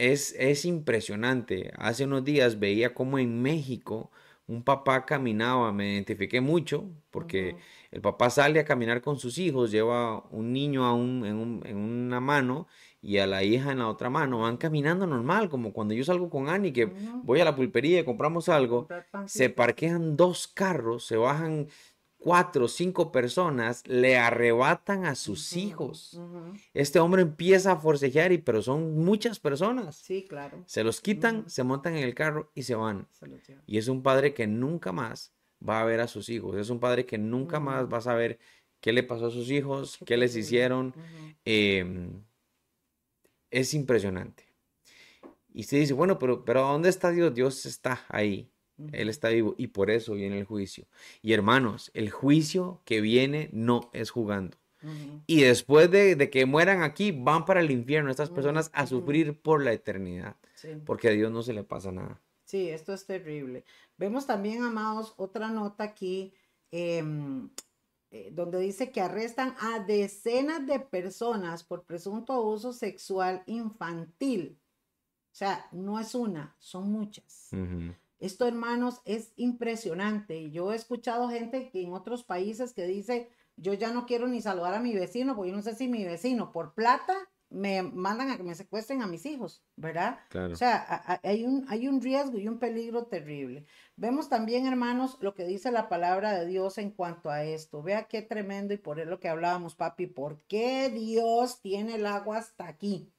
[SPEAKER 1] es, impresionante. Hace unos días veía como en México un papá caminaba, me identifiqué mucho porque el papá sale a caminar con sus hijos, lleva un niño a en, una mano y a la hija en la otra mano, van caminando normal, como cuando yo salgo con Ani, que voy a la pulpería y compramos algo, se parquean dos carros, se bajan cuatro o cinco personas le arrebatan a sus hijos. Este hombre empieza a forcejear, y, pero son muchas personas.
[SPEAKER 2] Sí, claro.
[SPEAKER 1] Se los quitan, se montan en el carro y se van. y es un padre que nunca más va a ver a sus hijos. Es un padre que nunca más va a saber qué le pasó a sus hijos, qué, les hicieron. Em, es impresionante. Y se dice, bueno, pero, pero ¿dónde está Dios? Dios está ahí. Él está vivo y por eso viene el juicio. Y hermanos, el juicio que viene no es jugando. Y después de, que mueran aquí, van para el infierno estas personas a sufrir por la eternidad. Porque a Dios no se le pasa nada.
[SPEAKER 2] Sí, esto es terrible. Vemos también, amados, otra nota aquí em, eh, donde dice que arrestan a decenas de personas por presunto uso sexual infantil. O sea, no es una, son muchas. Esto, hermanos, es impresionante. Yo he escuchado gente que en otros países que dice, yo ya no quiero ni saludar a mi vecino, porque yo no sé si mi vecino por plata me mandan a que me secuestren a mis hijos, ¿verdad? O sea, hay un, hay un riesgo y un peligro terrible. Vemos también, hermanos, lo que dice la palabra de Dios en cuanto a esto. Vea qué tremendo y por eso lo que hablábamos, papi, ¿por qué Dios tiene el agua hasta aquí?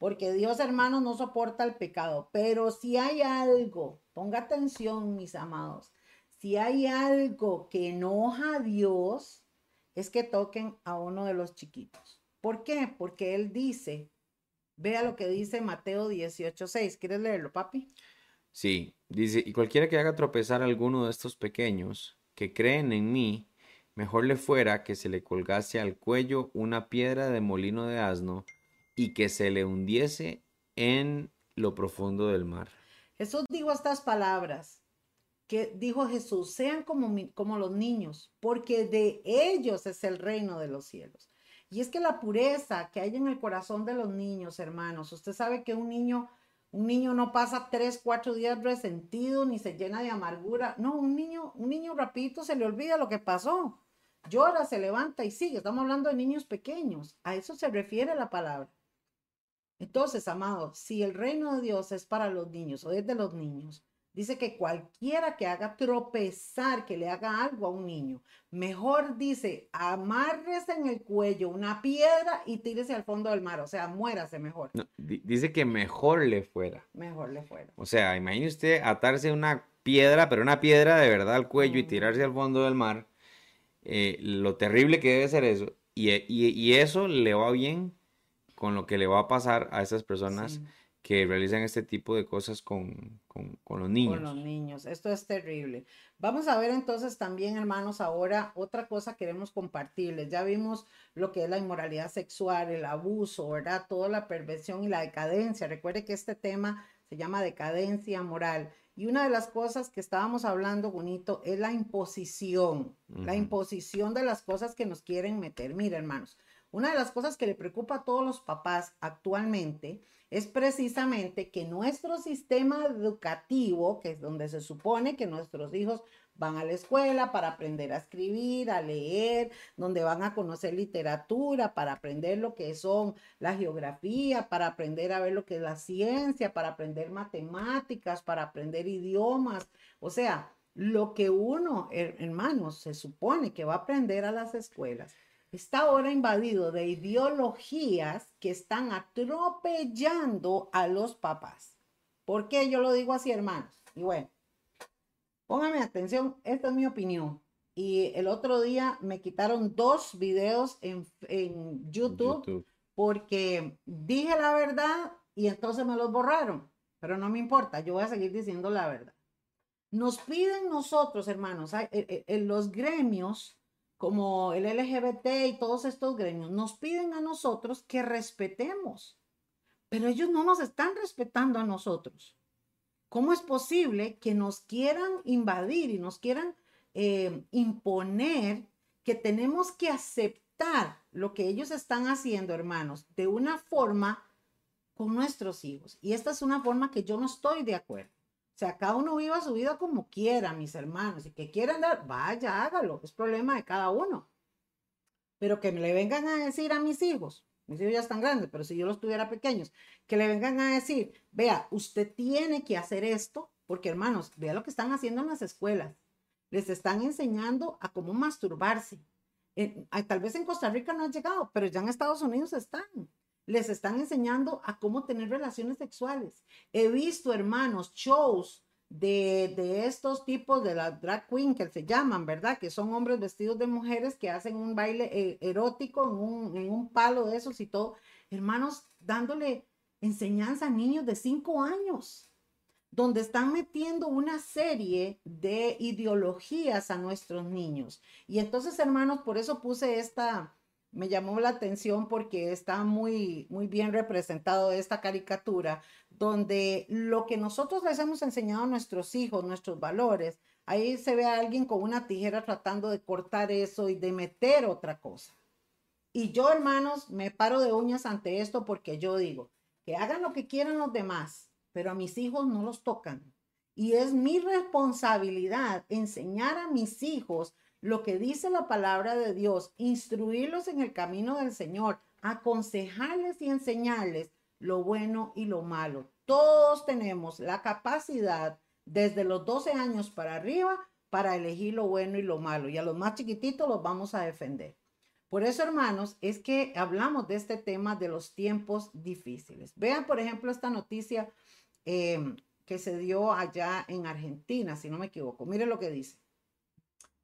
[SPEAKER 2] Porque Dios, hermanos, no soporta el pecado, pero si hay algo Ponga atención, mis amados. Si hay algo que enoja a Dios, es que toquen a uno de los chiquitos. ¿Por qué? Porque Él dice, vea lo que dice Mateo 18:6. ¿Quieres leerlo, papi?
[SPEAKER 1] Sí, dice, y cualquiera que haga tropezar a alguno de estos pequeños que creen en mí, mejor le fuera que se le colgase al cuello una piedra de molino de asno y que se le hundiese en lo profundo del mar.
[SPEAKER 2] Jesús dijo estas palabras que dijo Jesús, sean como, como los niños, porque de ellos es el reino de los cielos. Y es que la pureza que hay en el corazón de los niños, hermanos, usted sabe que un niño, un niño no pasa tres, cuatro días resentido ni se llena de amargura. No, un niño, un niño rapidito se le olvida lo que pasó. Llora, se levanta y sigue. Estamos hablando de niños pequeños. A eso se refiere la palabra. Entonces, amados, si el reino de Dios es para los niños o es de los niños, dice que cualquiera que haga tropezar, que le haga algo a un niño, mejor dice, amárrese en el cuello una piedra y tírese al fondo del mar, o sea, muérase mejor.
[SPEAKER 1] dice que mejor le fuera.
[SPEAKER 2] Mejor le fuera.
[SPEAKER 1] O sea, imagine usted atarse una piedra, pero una piedra de verdad al cuello y tirarse al fondo del mar. Eh, lo terrible que debe ser eso. Y, y eso le va bien con lo que le va a pasar a esas personas que realizan este tipo de cosas con, los niños.
[SPEAKER 2] Con los niños, esto es terrible. Vamos a ver entonces también, hermanos, ahora otra cosa queremos compartirles. Ya vimos lo que es la inmoralidad sexual, el abuso, ¿verdad? Toda la perversión y la decadencia. Recuerde que este tema se llama decadencia moral. Y una de las cosas que estábamos hablando, bonito, es la imposición, la imposición de las cosas que nos quieren meter. Mira, hermanos, una de las cosas que le preocupa a todos los papás actualmente es precisamente que nuestro sistema educativo, que es donde se supone que nuestros hijos van a la escuela para aprender a escribir, a leer, donde van a conocer literatura, para aprender lo que son la geografía, para aprender a ver lo que es la ciencia, para aprender matemáticas, para aprender idiomas. O sea, lo que uno, hermanos, se supone que va a aprender a las escuelas está ahora invadido de ideologías que están atropellando a los papás. ¿Por qué yo lo digo así, hermanos? Y bueno, póngame atención, esta es mi opinión. Y el otro día me quitaron dos videos en, YouTube, porque dije la verdad y entonces me los borraron. Pero no me importa, yo voy a seguir diciendo la verdad. Nos piden nosotros, hermanos, en los gremios como el LGBT y todos estos gremios, nos piden a nosotros que respetemos, pero ellos no nos están respetando a nosotros. ¿Cómo es posible que nos quieran invadir y nos quieran eh, imponer que tenemos que aceptar lo que ellos están haciendo, hermanos, de una forma con nuestros hijos? Y esta es una forma que yo no estoy de acuerdo sea, cada uno viva su vida como quiera, mis hermanos. Y que quieran dar, vaya, hágalo. Es problema de cada uno. Pero que me le vengan a decir a mis hijos, mis hijos ya están grandes, pero si yo los tuviera pequeños, que le vengan a decir, vea, usted tiene que hacer esto, porque hermanos, vea lo que están haciendo en las escuelas. les están enseñando a cómo masturbarse. tal vez en Costa Rica no ha llegado, pero ya en Estados Unidos están. Les están enseñando a cómo tener relaciones sexuales. He visto, hermanos, shows de, estos tipos de la drag queen que se llaman, ¿verdad? Que son hombres vestidos de mujeres que hacen un baile eh, erótico en un, en un palo de esos y todo. Hermanos, dándole enseñanza a niños de cinco años donde están metiendo una serie de ideologías a nuestros niños. Y entonces, hermanos, por eso puse esta, me llamó la atención porque está muy, muy bien representado esta caricatura, donde lo que nosotros les hemos enseñado a nuestros hijos, nuestros valores, ahí se ve a alguien con una tijera tratando de cortar eso y de meter otra cosa. Y yo, hermanos, me paro de uñas ante esto porque yo digo, que hagan lo que quieran los demás, pero a mis hijos no los tocan. Y es mi responsabilidad enseñar a mis hijos lo que dice la palabra de Dios, instruirlos en el camino del Señor, aconsejarles y enseñarles lo bueno y lo malo. Todos tenemos la capacidad desde los 12 años para arriba para elegir lo bueno y lo malo. Y a los más chiquititos los vamos a defender. Por eso, hermanos, es que hablamos de este tema de los tiempos difíciles. Vean, por ejemplo, esta noticia em, que se dio allá en Argentina, si no me equivoco. Mire lo que dice.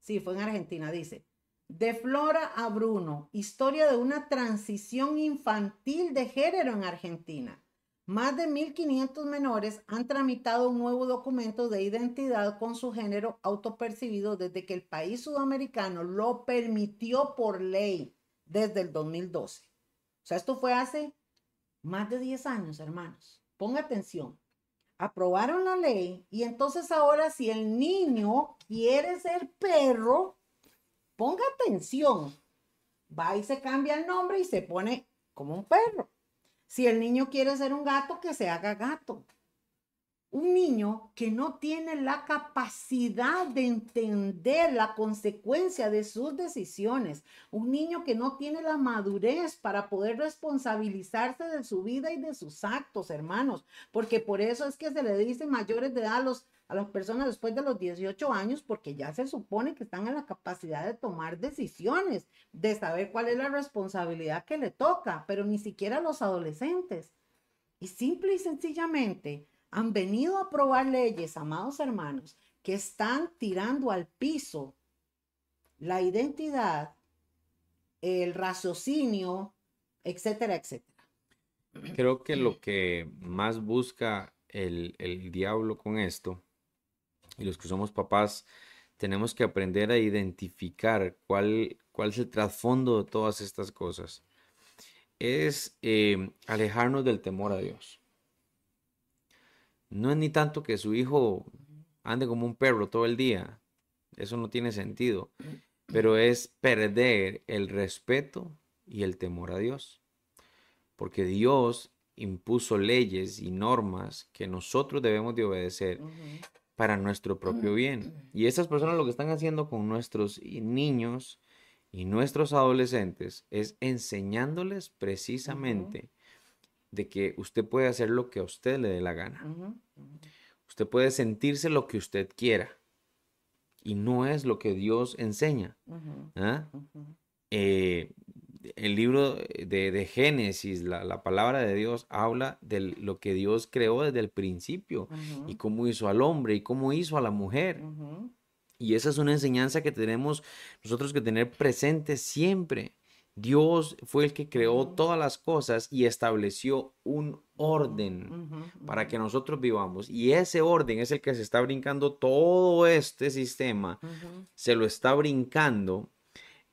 [SPEAKER 2] Sí, fue en Argentina, dice. De Flora a Bruno, historia de una transición infantil de género en Argentina. Más de 1.500 menores han tramitado un nuevo documento de identidad con su género autopercibido desde que el país sudamericano lo permitió por ley desde el 2012. O sea, esto fue hace más de 10 años, hermanos. Ponga atención. Aprobaron la ley y entonces ahora si el niño quiere ser perro, ponga atención, va y se cambia el nombre y se pone como un perro. Si el niño quiere ser un gato, que se haga gato. Un niño que no tiene la capacidad de entender la consecuencia de sus decisiones, un niño que no tiene la madurez para poder responsabilizarse de su vida y de sus actos, hermanos, porque por eso es que se le dice mayores de edad a los a las personas después de los 18 años porque ya se supone que están en la capacidad de tomar decisiones, de saber cuál es la responsabilidad que le toca, pero ni siquiera los adolescentes. Y simple y sencillamente han venido a aprobar leyes, amados hermanos, que están tirando al piso la identidad, el raciocinio, etcétera, etcétera.
[SPEAKER 1] Creo que lo que más busca el, el diablo con esto y los que somos papás tenemos que aprender a identificar cuál, cuál es el trasfondo de todas estas cosas. Es eh, alejarnos del temor a Dios. No es ni tanto que su hijo ande como un perro todo el día. Eso no tiene sentido. Pero es perder el respeto y el temor a Dios. Porque Dios impuso leyes y normas que nosotros debemos de obedecer para nuestro propio bien. Y esas personas lo que están haciendo con nuestros niños y nuestros adolescentes es enseñándoles precisamente de que usted puede hacer lo que a usted le dé la gana. Usted puede sentirse lo que usted quiera. Y no es lo que Dios enseña. ¿ah? Eh, el libro de, Génesis, la, palabra de Dios, habla de lo que Dios creó desde el principio y cómo hizo al hombre y cómo hizo a la mujer. Y esa es una enseñanza que tenemos nosotros que tener presente siempre. Dios fue el que creó todas las cosas y estableció un orden para que nosotros vivamos. Y ese orden es el que se está brincando todo este sistema. Se lo está brincando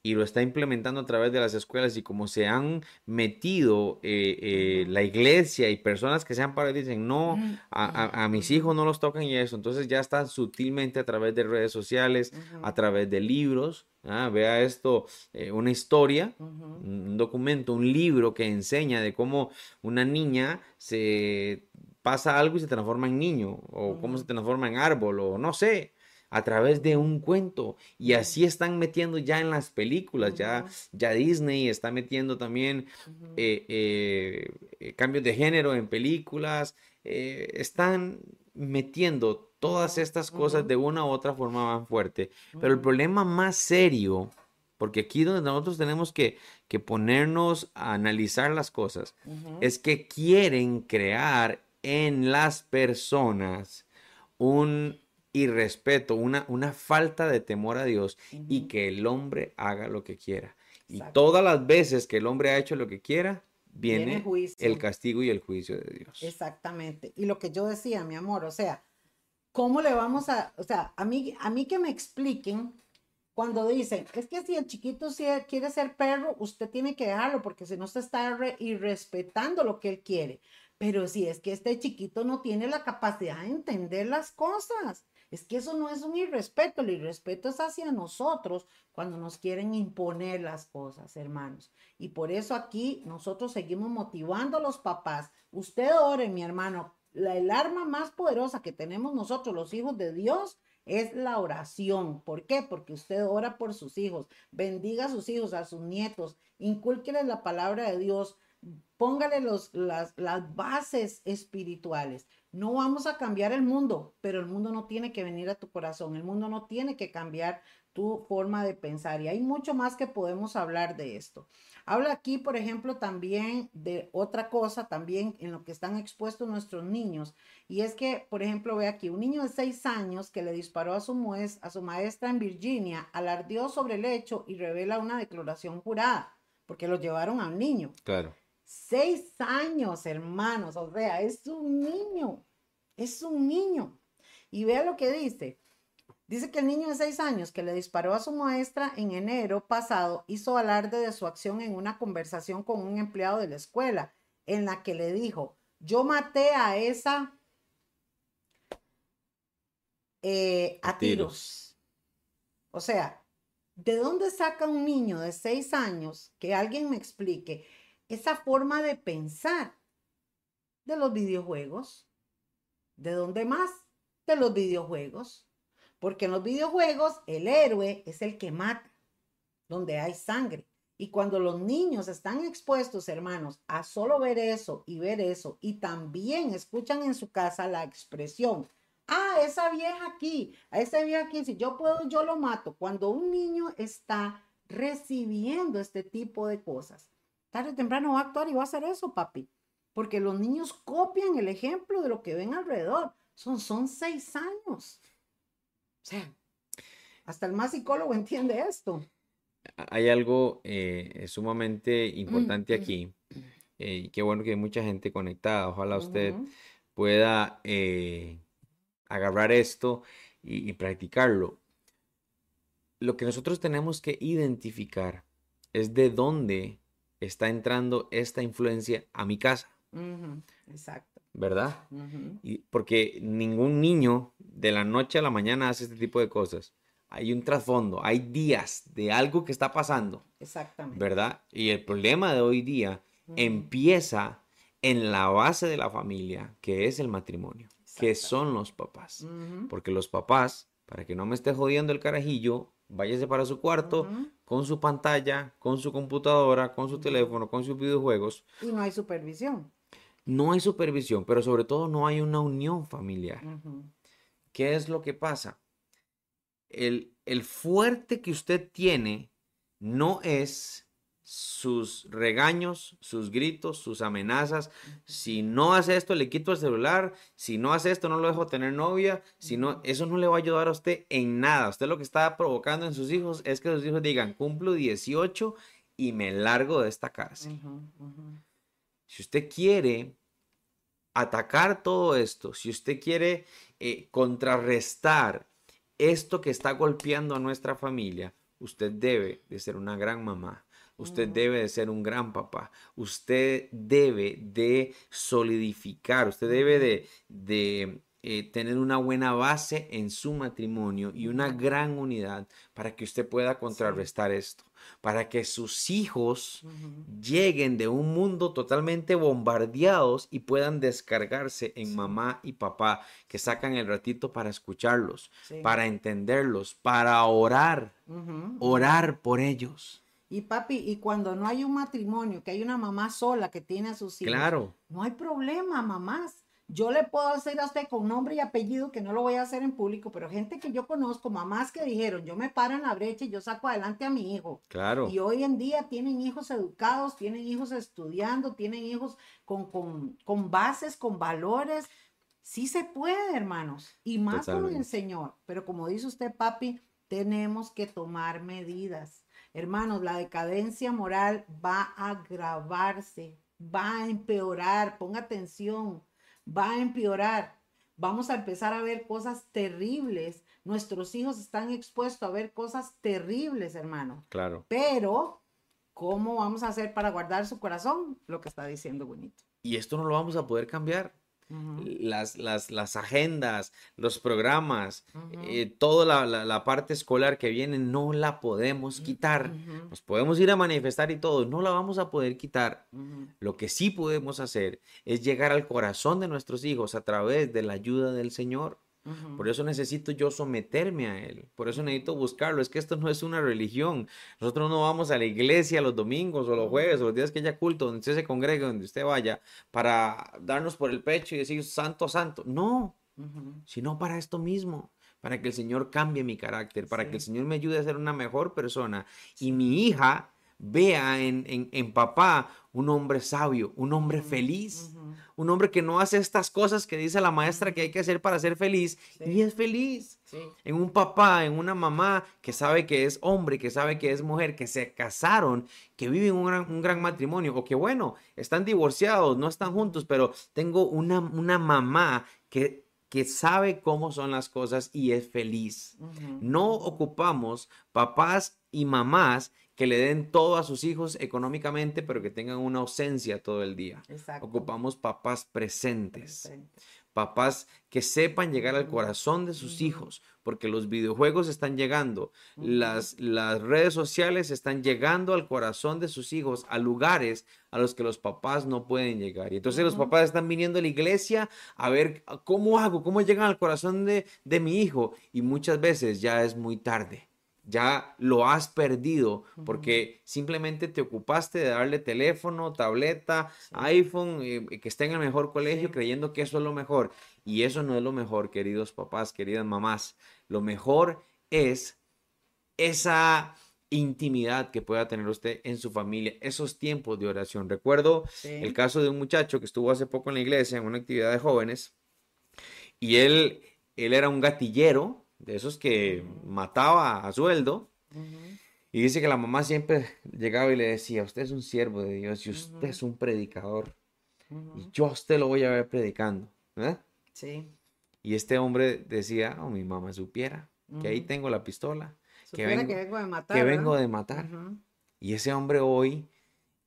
[SPEAKER 1] y lo está implementando a través de las escuelas y como se han metido eh, eh, la iglesia y personas que se han parado y dicen, no, a, mis hijos no los tocan y eso, entonces ya está sutilmente a través de redes sociales, a través de libros, ¿ah? vea esto, eh, una historia, un documento, un libro que enseña de cómo una niña se pasa algo y se transforma en niño, o cómo se transforma en árbol, o no sé, a través de un cuento. Y así están metiendo ya en las películas, ya, ya Disney está metiendo también eh, eh, cambios de género en películas, eh, están metiendo todas estas cosas de una u otra forma van fuerte. Pero el problema más serio, porque aquí donde nosotros tenemos que, que ponernos a analizar las cosas, es que quieren crear en las personas un irrespeto, una, una falta de temor a Dios y que el hombre haga lo que quiera. Y todas las veces que el hombre ha hecho lo que quiera, viene, el castigo y el juicio de Dios.
[SPEAKER 2] Exactamente. Y lo que yo decía, mi amor, o sea, ¿cómo le vamos a, o sea, a mí, a mí que me expliquen cuando dicen, es que si el chiquito quiere ser perro, usted tiene que dejarlo porque si no se está irrespetando lo que él quiere. Pero si es que este chiquito no tiene la capacidad de entender las cosas, es que eso no es un irrespeto, el irrespeto es hacia nosotros cuando nos quieren imponer las cosas, hermanos. Y por eso aquí nosotros seguimos motivando a los papás. Usted ore, mi hermano. La, el arma más poderosa que tenemos nosotros, los hijos de Dios, es la oración. ¿Por qué? Porque usted ora por sus hijos, bendiga a sus hijos, a sus nietos, incúlqueles la palabra de Dios, póngale los, las, las bases espirituales. No vamos a cambiar el mundo, pero el mundo no tiene que venir a tu corazón, el mundo no tiene que cambiar tu forma de pensar. Y hay mucho más que podemos hablar de esto. Habla aquí, por ejemplo, también de otra cosa, también en lo que están expuestos nuestros niños. Y es que, por ejemplo, ve aquí, un niño de seis años que le disparó a su, a su maestra en Virginia, alardeó sobre el hecho y revela una declaración jurada, porque lo llevaron a un niño.
[SPEAKER 1] Claro.
[SPEAKER 2] Seis años, hermanos, o sea, es un niño, es un niño. Y vea lo que dice. Dice que el niño de seis años que le disparó a su maestra en enero pasado hizo alarde de su acción en una conversación con un empleado de la escuela, en la que le dijo, yo maté a esa eh, a, tiros. O sea, ¿de dónde saca un niño de seis años que alguien me explique esa forma de pensar de los videojuegos? ¿De dónde más? De los videojuegos. Porque en los videojuegos el héroe es el que mata, donde hay sangre. Y cuando los niños están expuestos, hermanos, a solo ver eso y ver eso, y también escuchan en su casa la expresión, ah, esa vieja aquí, a esa vieja aquí, si yo puedo, yo lo mato. Cuando un niño está recibiendo este tipo de cosas, tarde o temprano va a actuar y va a hacer eso, papi. Porque los niños copian el ejemplo de lo que ven alrededor. Son, son seis años. O sea, hasta el más psicólogo entiende esto.
[SPEAKER 1] Hay algo eh, sumamente importante aquí. Eh, y qué bueno que hay mucha gente conectada. Ojalá usted pueda eh, agarrar esto y, practicarlo. Lo que nosotros tenemos que identificar es de dónde está entrando esta influencia a mi casa.
[SPEAKER 2] Exacto.
[SPEAKER 1] ¿verdad? y porque ningún niño de la noche a la mañana hace este tipo de cosas. Hay un trasfondo, hay días de algo que está pasando.
[SPEAKER 2] Exactamente.
[SPEAKER 1] ¿Verdad? Y el problema de hoy día empieza en la base de la familia, que es el matrimonio, que son los papás. Porque los papás, para que no me esté jodiendo el carajillo, váyase para su cuarto con su pantalla, con su computadora, con su teléfono, con sus videojuegos.
[SPEAKER 2] Y no hay supervisión
[SPEAKER 1] no hay supervisión, pero sobre todo no hay una unión familiar. ¿Qué es lo que pasa? El, el, fuerte que usted tiene no es sus regaños, sus gritos, sus amenazas. Si no hace esto, le quito el celular. Si no hace esto, no lo dejo tener novia. Si no, eso no le va a ayudar a usted en nada. Usted lo que está provocando en sus hijos es que sus hijos digan, cumplo 18 y me largo de esta cárcel. Si usted quiere atacar todo esto, si usted quiere eh, contrarrestar esto que está golpeando a nuestra familia, usted debe de ser una gran mamá. Usted debe de ser un gran papá. Usted debe de solidificar. Usted debe de, de eh, tener una buena base en su matrimonio y una gran unidad para que usted pueda contrarrestar esto para que sus hijos lleguen de un mundo totalmente bombardeados y puedan descargarse en mamá y papá, que sacan el ratito para escucharlos, para entenderlos, para orar, orar por ellos.
[SPEAKER 2] Y papi, y cuando no hay un matrimonio, que hay una mamá sola que tiene a sus hijos, claro. no hay problema, mamás. Yo le puedo decir a usted con nombre y apellido que no lo voy a hacer en público, pero gente que yo conozco, mamás que dijeron, yo me paro en la brecha y yo saco adelante a mi hijo.
[SPEAKER 1] Claro.
[SPEAKER 2] Y hoy en día tienen hijos educados, tienen hijos estudiando, tienen hijos con, con, con bases, con valores. Sí se puede, hermanos, y más con el Señor. Pero como dice usted, papi, tenemos que tomar medidas. Hermanos, la decadencia moral va a agravarse, va a empeorar, ponga atención va a empeorar. Vamos a empezar a ver cosas terribles. Nuestros hijos están expuestos a ver cosas terribles, hermano.
[SPEAKER 1] Claro.
[SPEAKER 2] Pero, ¿cómo vamos a hacer para guardar su corazón? Lo que está diciendo Bonito.
[SPEAKER 1] Y esto no lo vamos a poder cambiar las, las, las, agendas, los programas, eh, toda la, la, parte escolar que viene, no la podemos quitar. Nos podemos ir a manifestar y todo, no la vamos a poder quitar. Lo que sí podemos hacer es llegar al corazón de nuestros hijos a través de la ayuda del Señor. Por eso necesito yo someterme a Él. Por eso necesito buscarlo. Es que esto no es una religión. Nosotros no vamos a la iglesia los domingos o los jueves o los días que haya culto, donde usted se congregue, donde usted vaya, para darnos por el pecho y decir santo, santo. No, sino para esto mismo. Para que el Señor cambie mi carácter, para que el Señor me ayude a ser una mejor persona. Y mi hija vea en, en, papá un hombre sabio, un hombre feliz, un hombre que no hace estas cosas que dice la maestra que hay que hacer para ser feliz y es feliz. En un papá, en una mamá que sabe que es hombre, que sabe que es mujer, que se casaron, que viven un gran, un gran matrimonio o que bueno, están divorciados, no están juntos, pero tengo una, una mamá que que sabe cómo son las cosas y es feliz. No ocupamos papás y mamás que le den todo a sus hijos económicamente, pero que tengan una ausencia todo el día. Ocupamos papás presentes. Papás que sepan llegar al corazón de sus hijos, porque los videojuegos están llegando, las, las redes sociales están llegando al corazón de sus hijos, a lugares a los que los papás no pueden llegar. Y entonces los papás están viniendo a la iglesia a ver cómo hago, cómo llegan al corazón de, de mi hijo. Y muchas veces ya es muy tarde ya lo has perdido porque simplemente te ocupaste de darle teléfono, tableta, iPhone, eh, que esté en el mejor colegio creyendo que eso es lo mejor. Y eso no es lo mejor, queridos papás, queridas mamás. Lo mejor es esa intimidad que pueda tener usted en su familia, esos tiempos de oración. Recuerdo el caso de un muchacho que estuvo hace poco en la iglesia en una actividad de jóvenes y él, él era un gatillero, de esos que mataba a sueldo. Y dice que la mamá siempre llegaba y le decía, usted es un siervo de Dios y usted es un predicador. Y yo a usted lo voy a ver predicando.
[SPEAKER 2] Sí.
[SPEAKER 1] Y este hombre decía, oh, mi mamá supiera que ahí tengo la pistola.
[SPEAKER 2] Que vengo, que vengo, de matar.
[SPEAKER 1] Que vengo de matar. Y ese hombre hoy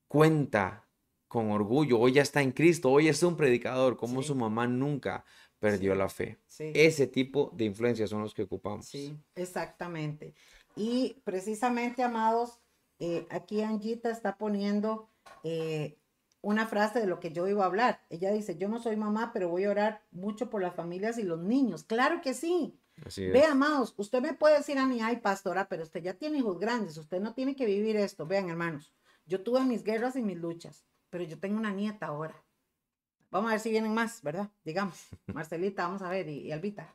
[SPEAKER 1] cuenta con orgullo, hoy ya está en Cristo, hoy es un predicador, como su mamá nunca perdió la fe. Ese tipo de influencias son los que ocupamos.
[SPEAKER 2] Sí, exactamente. Y precisamente, amados, eh, aquí Angita está poniendo eh, una frase de lo que yo iba a hablar. Ella dice, yo no soy mamá, pero voy a orar mucho por las familias y los niños. Claro que sí. Ve, amados, usted me puede decir a mí, ay, pastora, pero usted ya tiene hijos grandes, usted no tiene que vivir esto. Vean, hermanos, yo tuve mis guerras y mis luchas, pero yo tengo una nieta ahora. Vamos a ver si vienen más, ¿verdad? Digamos, (laughs) Marcelita, vamos a ver, y, Albita.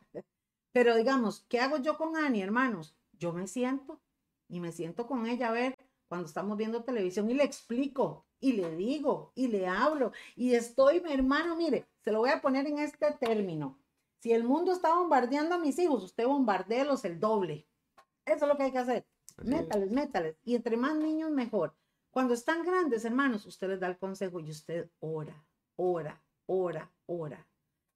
[SPEAKER 2] Pero digamos, ¿qué hago yo con Ani, hermanos? Yo me siento y me siento con ella a ver cuando estamos viendo televisión y le explico y le digo y le hablo y estoy, mi hermano, mire, se lo voy a poner en este término. Si el mundo está bombardeando a mis hijos, usted bombardeelos el doble. Eso es lo que hay que hacer. métales, métales. Y entre más niños, mejor. Cuando están grandes, hermanos, usted les da el consejo y usted ora, ora, ora, ora.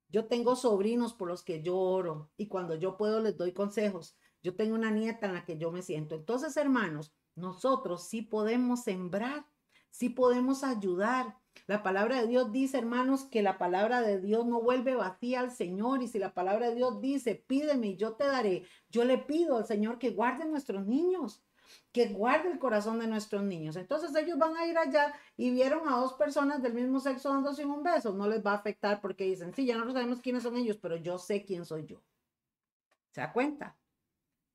[SPEAKER 2] Yo tengo sobrinos por los que yo oro y cuando yo puedo les doy consejos. Yo tengo una nieta en la que yo me siento. Entonces, hermanos, nosotros sí podemos sembrar, sí podemos ayudar. La palabra de Dios dice, hermanos, que la palabra de Dios no vuelve vacía al Señor. Y si la palabra de Dios dice, pídeme y yo te daré, yo le pido al Señor que guarde nuestros niños que guarde el corazón de nuestros niños. Entonces ellos van a ir allá y vieron a dos personas del mismo sexo dándose un beso. No les va a afectar porque dicen, sí, ya no sabemos quiénes son ellos, pero yo sé quién soy yo. ¿Se da cuenta?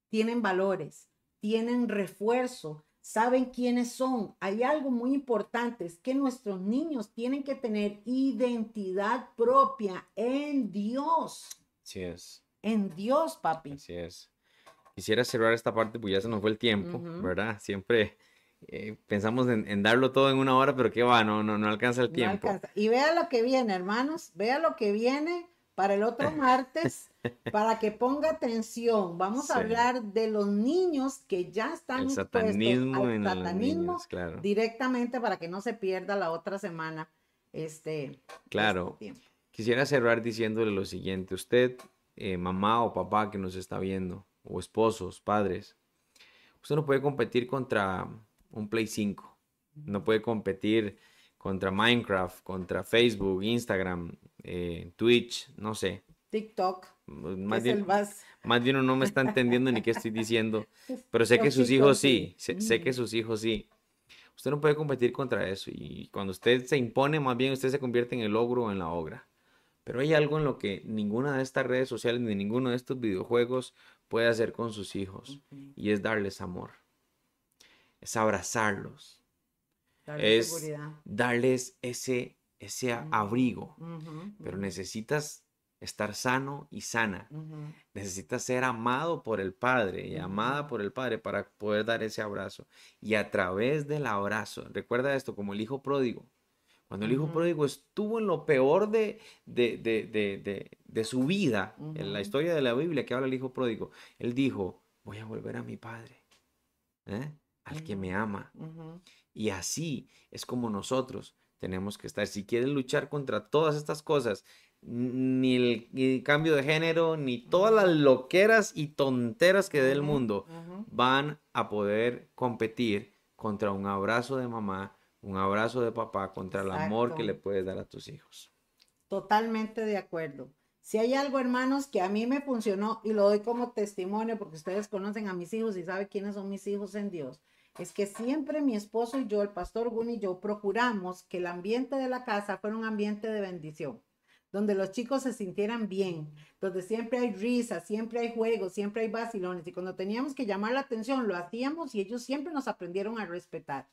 [SPEAKER 2] Tienen valores, tienen refuerzo saben quiénes son. Hay algo muy importante, es que nuestros niños tienen que tener identidad propia en Dios.
[SPEAKER 1] Así es.
[SPEAKER 2] En Dios, papi.
[SPEAKER 1] Así es. Quisiera cerrar esta parte, pues ya se nos fue el tiempo, ¿verdad? Siempre eh, pensamos en, darlo todo en una hora, pero qué va, no, no, no alcanza el tiempo.
[SPEAKER 2] Y vea lo que viene, hermanos, vea lo que viene para el otro martes, (laughs) para que ponga atención. Vamos a hablar de los niños que ya están
[SPEAKER 1] el satanismo, al satanismo
[SPEAKER 2] claro. directamente para que no se pierda la otra semana. Este,
[SPEAKER 1] claro. Este Quisiera cerrar diciéndole lo siguiente. Usted, eh, mamá o papá que nos está viendo, o esposos, padres, usted no puede competir contra un Play 5. No puede competir contra Minecraft, contra Facebook, Instagram, eh, Twitch, no sé.
[SPEAKER 2] TikTok.
[SPEAKER 1] Más bien, más... bien no me está entendiendo ni qué estoy diciendo, pero sé que sus hijos sí, sé, que sus hijos sí. Usted no puede competir contra eso y cuando usted se impone, más bien usted se convierte en el ogro o en la ogra. Pero hay algo en lo que ninguna de estas redes sociales ni ninguno de estos videojuegos puede hacer con sus hijos y es darles amor es abrazarlos, es darles ese, ese abrigo, pero necesitas estar sano y sana. Necesitas ser amado por el Padre y amada por el Padre para poder dar ese abrazo. Y a través del abrazo, recuerda esto como el hijo pródigo. Cuando el hijo pródigo estuvo en lo peor de, de, de, de su vida, en la historia de la Biblia que habla el hijo pródigo, él dijo, voy a volver a mi Padre. ¿Eh? al que me ama. Y así es como nosotros tenemos que estar. Si quieres luchar contra todas estas cosas, ni el, cambio de género, ni todas las loqueras y tonteras que dé el mundo van a poder competir contra un abrazo de mamá, un abrazo de papá, contra el amor que le puedes dar a tus hijos.
[SPEAKER 2] Totalmente de acuerdo. Si hay algo, hermanos, que a mí me funcionó y lo doy como testimonio porque ustedes conocen a mis hijos y saben quiénes son mis hijos en Dios, es que siempre mi esposo y yo, el pastor Gun y yo, procuramos que el ambiente de la casa fuera un ambiente de bendición, donde los chicos se sintieran bien, donde siempre hay risa, siempre hay juegos, siempre hay vacilones. Y cuando teníamos que llamar la atención, lo hacíamos y ellos siempre nos aprendieron a respetar.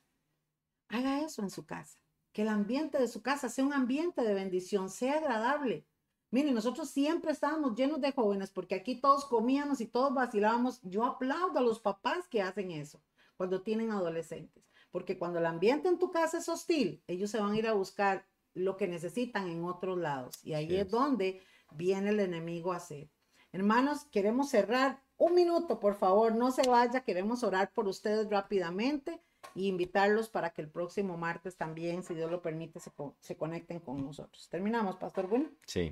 [SPEAKER 2] Haga eso en su casa, que el ambiente de su casa sea un ambiente de bendición, sea agradable. Miren, nosotros siempre estábamos llenos de jóvenes porque aquí todos comíamos y todos vacilábamos. Yo aplaudo a los papás que hacen eso cuando tienen adolescentes. Porque cuando el ambiente en tu casa es hostil, ellos se van a ir a buscar lo que necesitan en otros lados. Y ahí es. donde viene el enemigo a hacer. Hermanos, queremos cerrar un minuto, por favor, no se vaya. Queremos orar por ustedes rápidamente e invitarlos para que el próximo martes también, si Dios lo permite, se, se conecten con nosotros. Terminamos, Pastor Bueno.
[SPEAKER 1] Sí.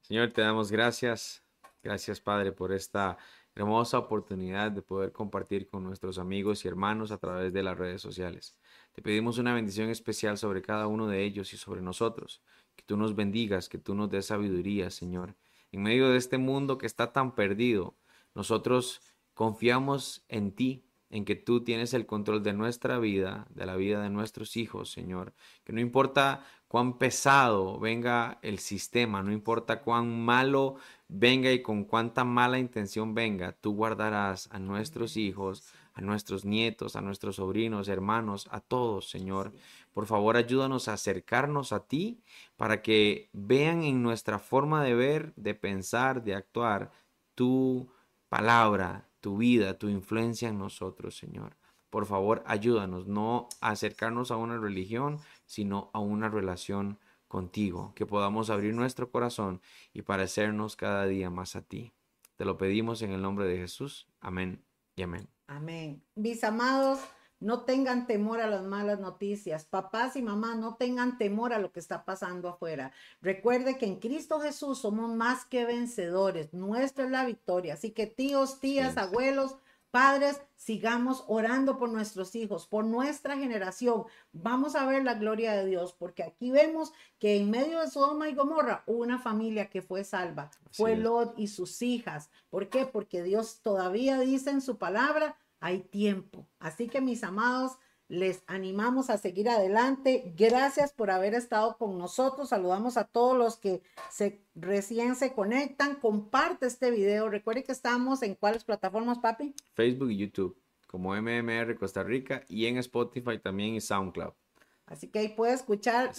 [SPEAKER 1] Señor, te damos gracias. Gracias, Padre, por esta hermosa oportunidad de poder compartir con nuestros amigos y hermanos a través de las redes sociales. Te pedimos una bendición especial sobre cada uno de ellos y sobre nosotros. Que tú nos bendigas, que tú nos des sabiduría, Señor. En medio de este mundo que está tan perdido, nosotros confiamos en ti, en que tú tienes el control de nuestra vida, de la vida de nuestros hijos, Señor. Que no importa cuán pesado venga el sistema, no importa cuán malo venga y con cuánta mala intención venga, tú guardarás a nuestros hijos, a nuestros nietos, a nuestros sobrinos, hermanos, a todos, Señor. Por favor, ayúdanos a acercarnos a ti para que vean en nuestra forma de ver, de pensar, de actuar, tu palabra, tu vida, tu influencia en nosotros, Señor. Por favor, ayúdanos no a acercarnos a una religión, sino a una relación contigo, que podamos abrir nuestro corazón y parecernos cada día más a ti. Te lo pedimos en el nombre de Jesús. Amén y amén.
[SPEAKER 2] Amén. Mis amados, no tengan temor a las malas noticias. Papás y mamás, no tengan temor a lo que está pasando afuera. Recuerde que en Cristo Jesús somos más que vencedores. Nuestra es la victoria. Así que tíos, tías, abuelos, Padres, sigamos orando por nuestros hijos, por nuestra generación. Vamos a ver la gloria de Dios, porque aquí vemos que en medio de Sodoma y Gomorra hubo una familia que fue salva. fue Lot y sus hijas. ¿Por qué? Porque Dios todavía dice en su palabra, hay tiempo. Así que mis amados, les animamos a seguir adelante. Gracias por haber estado con nosotros. Saludamos a todos los que se recién se conectan. Comparte este video. Recuerde que estamos en cuáles plataformas, papi?
[SPEAKER 1] Facebook y YouTube como MMR Costa Rica y en Spotify también y SoundCloud.
[SPEAKER 2] Así que ahí puede escuchar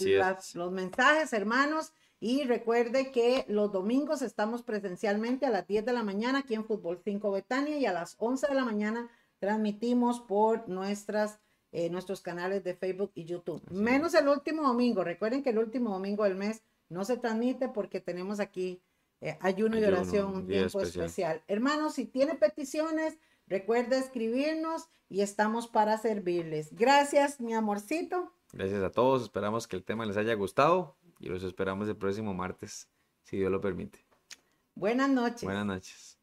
[SPEAKER 2] los mensajes, hermanos. Y recuerde que los domingos estamos presencialmente a las 10 de la mañana aquí en Fútbol 5 Betania y a las 11 de la mañana transmitimos por nuestras, eh, nuestros canales de Facebook y YouTube. Menos el último domingo. Recuerden que el último domingo del mes no se transmite porque tenemos aquí eh, ayuno, y oración, un tiempo especial. especial. Hermanos, si tiene peticiones, recuerde escribirnos y estamos para servirles. Gracias, mi amorcito.
[SPEAKER 1] Gracias a todos. Esperamos que el tema les haya gustado y los esperamos el próximo martes, si Dios lo permite.
[SPEAKER 2] Buenas noches.
[SPEAKER 1] Buenas noches.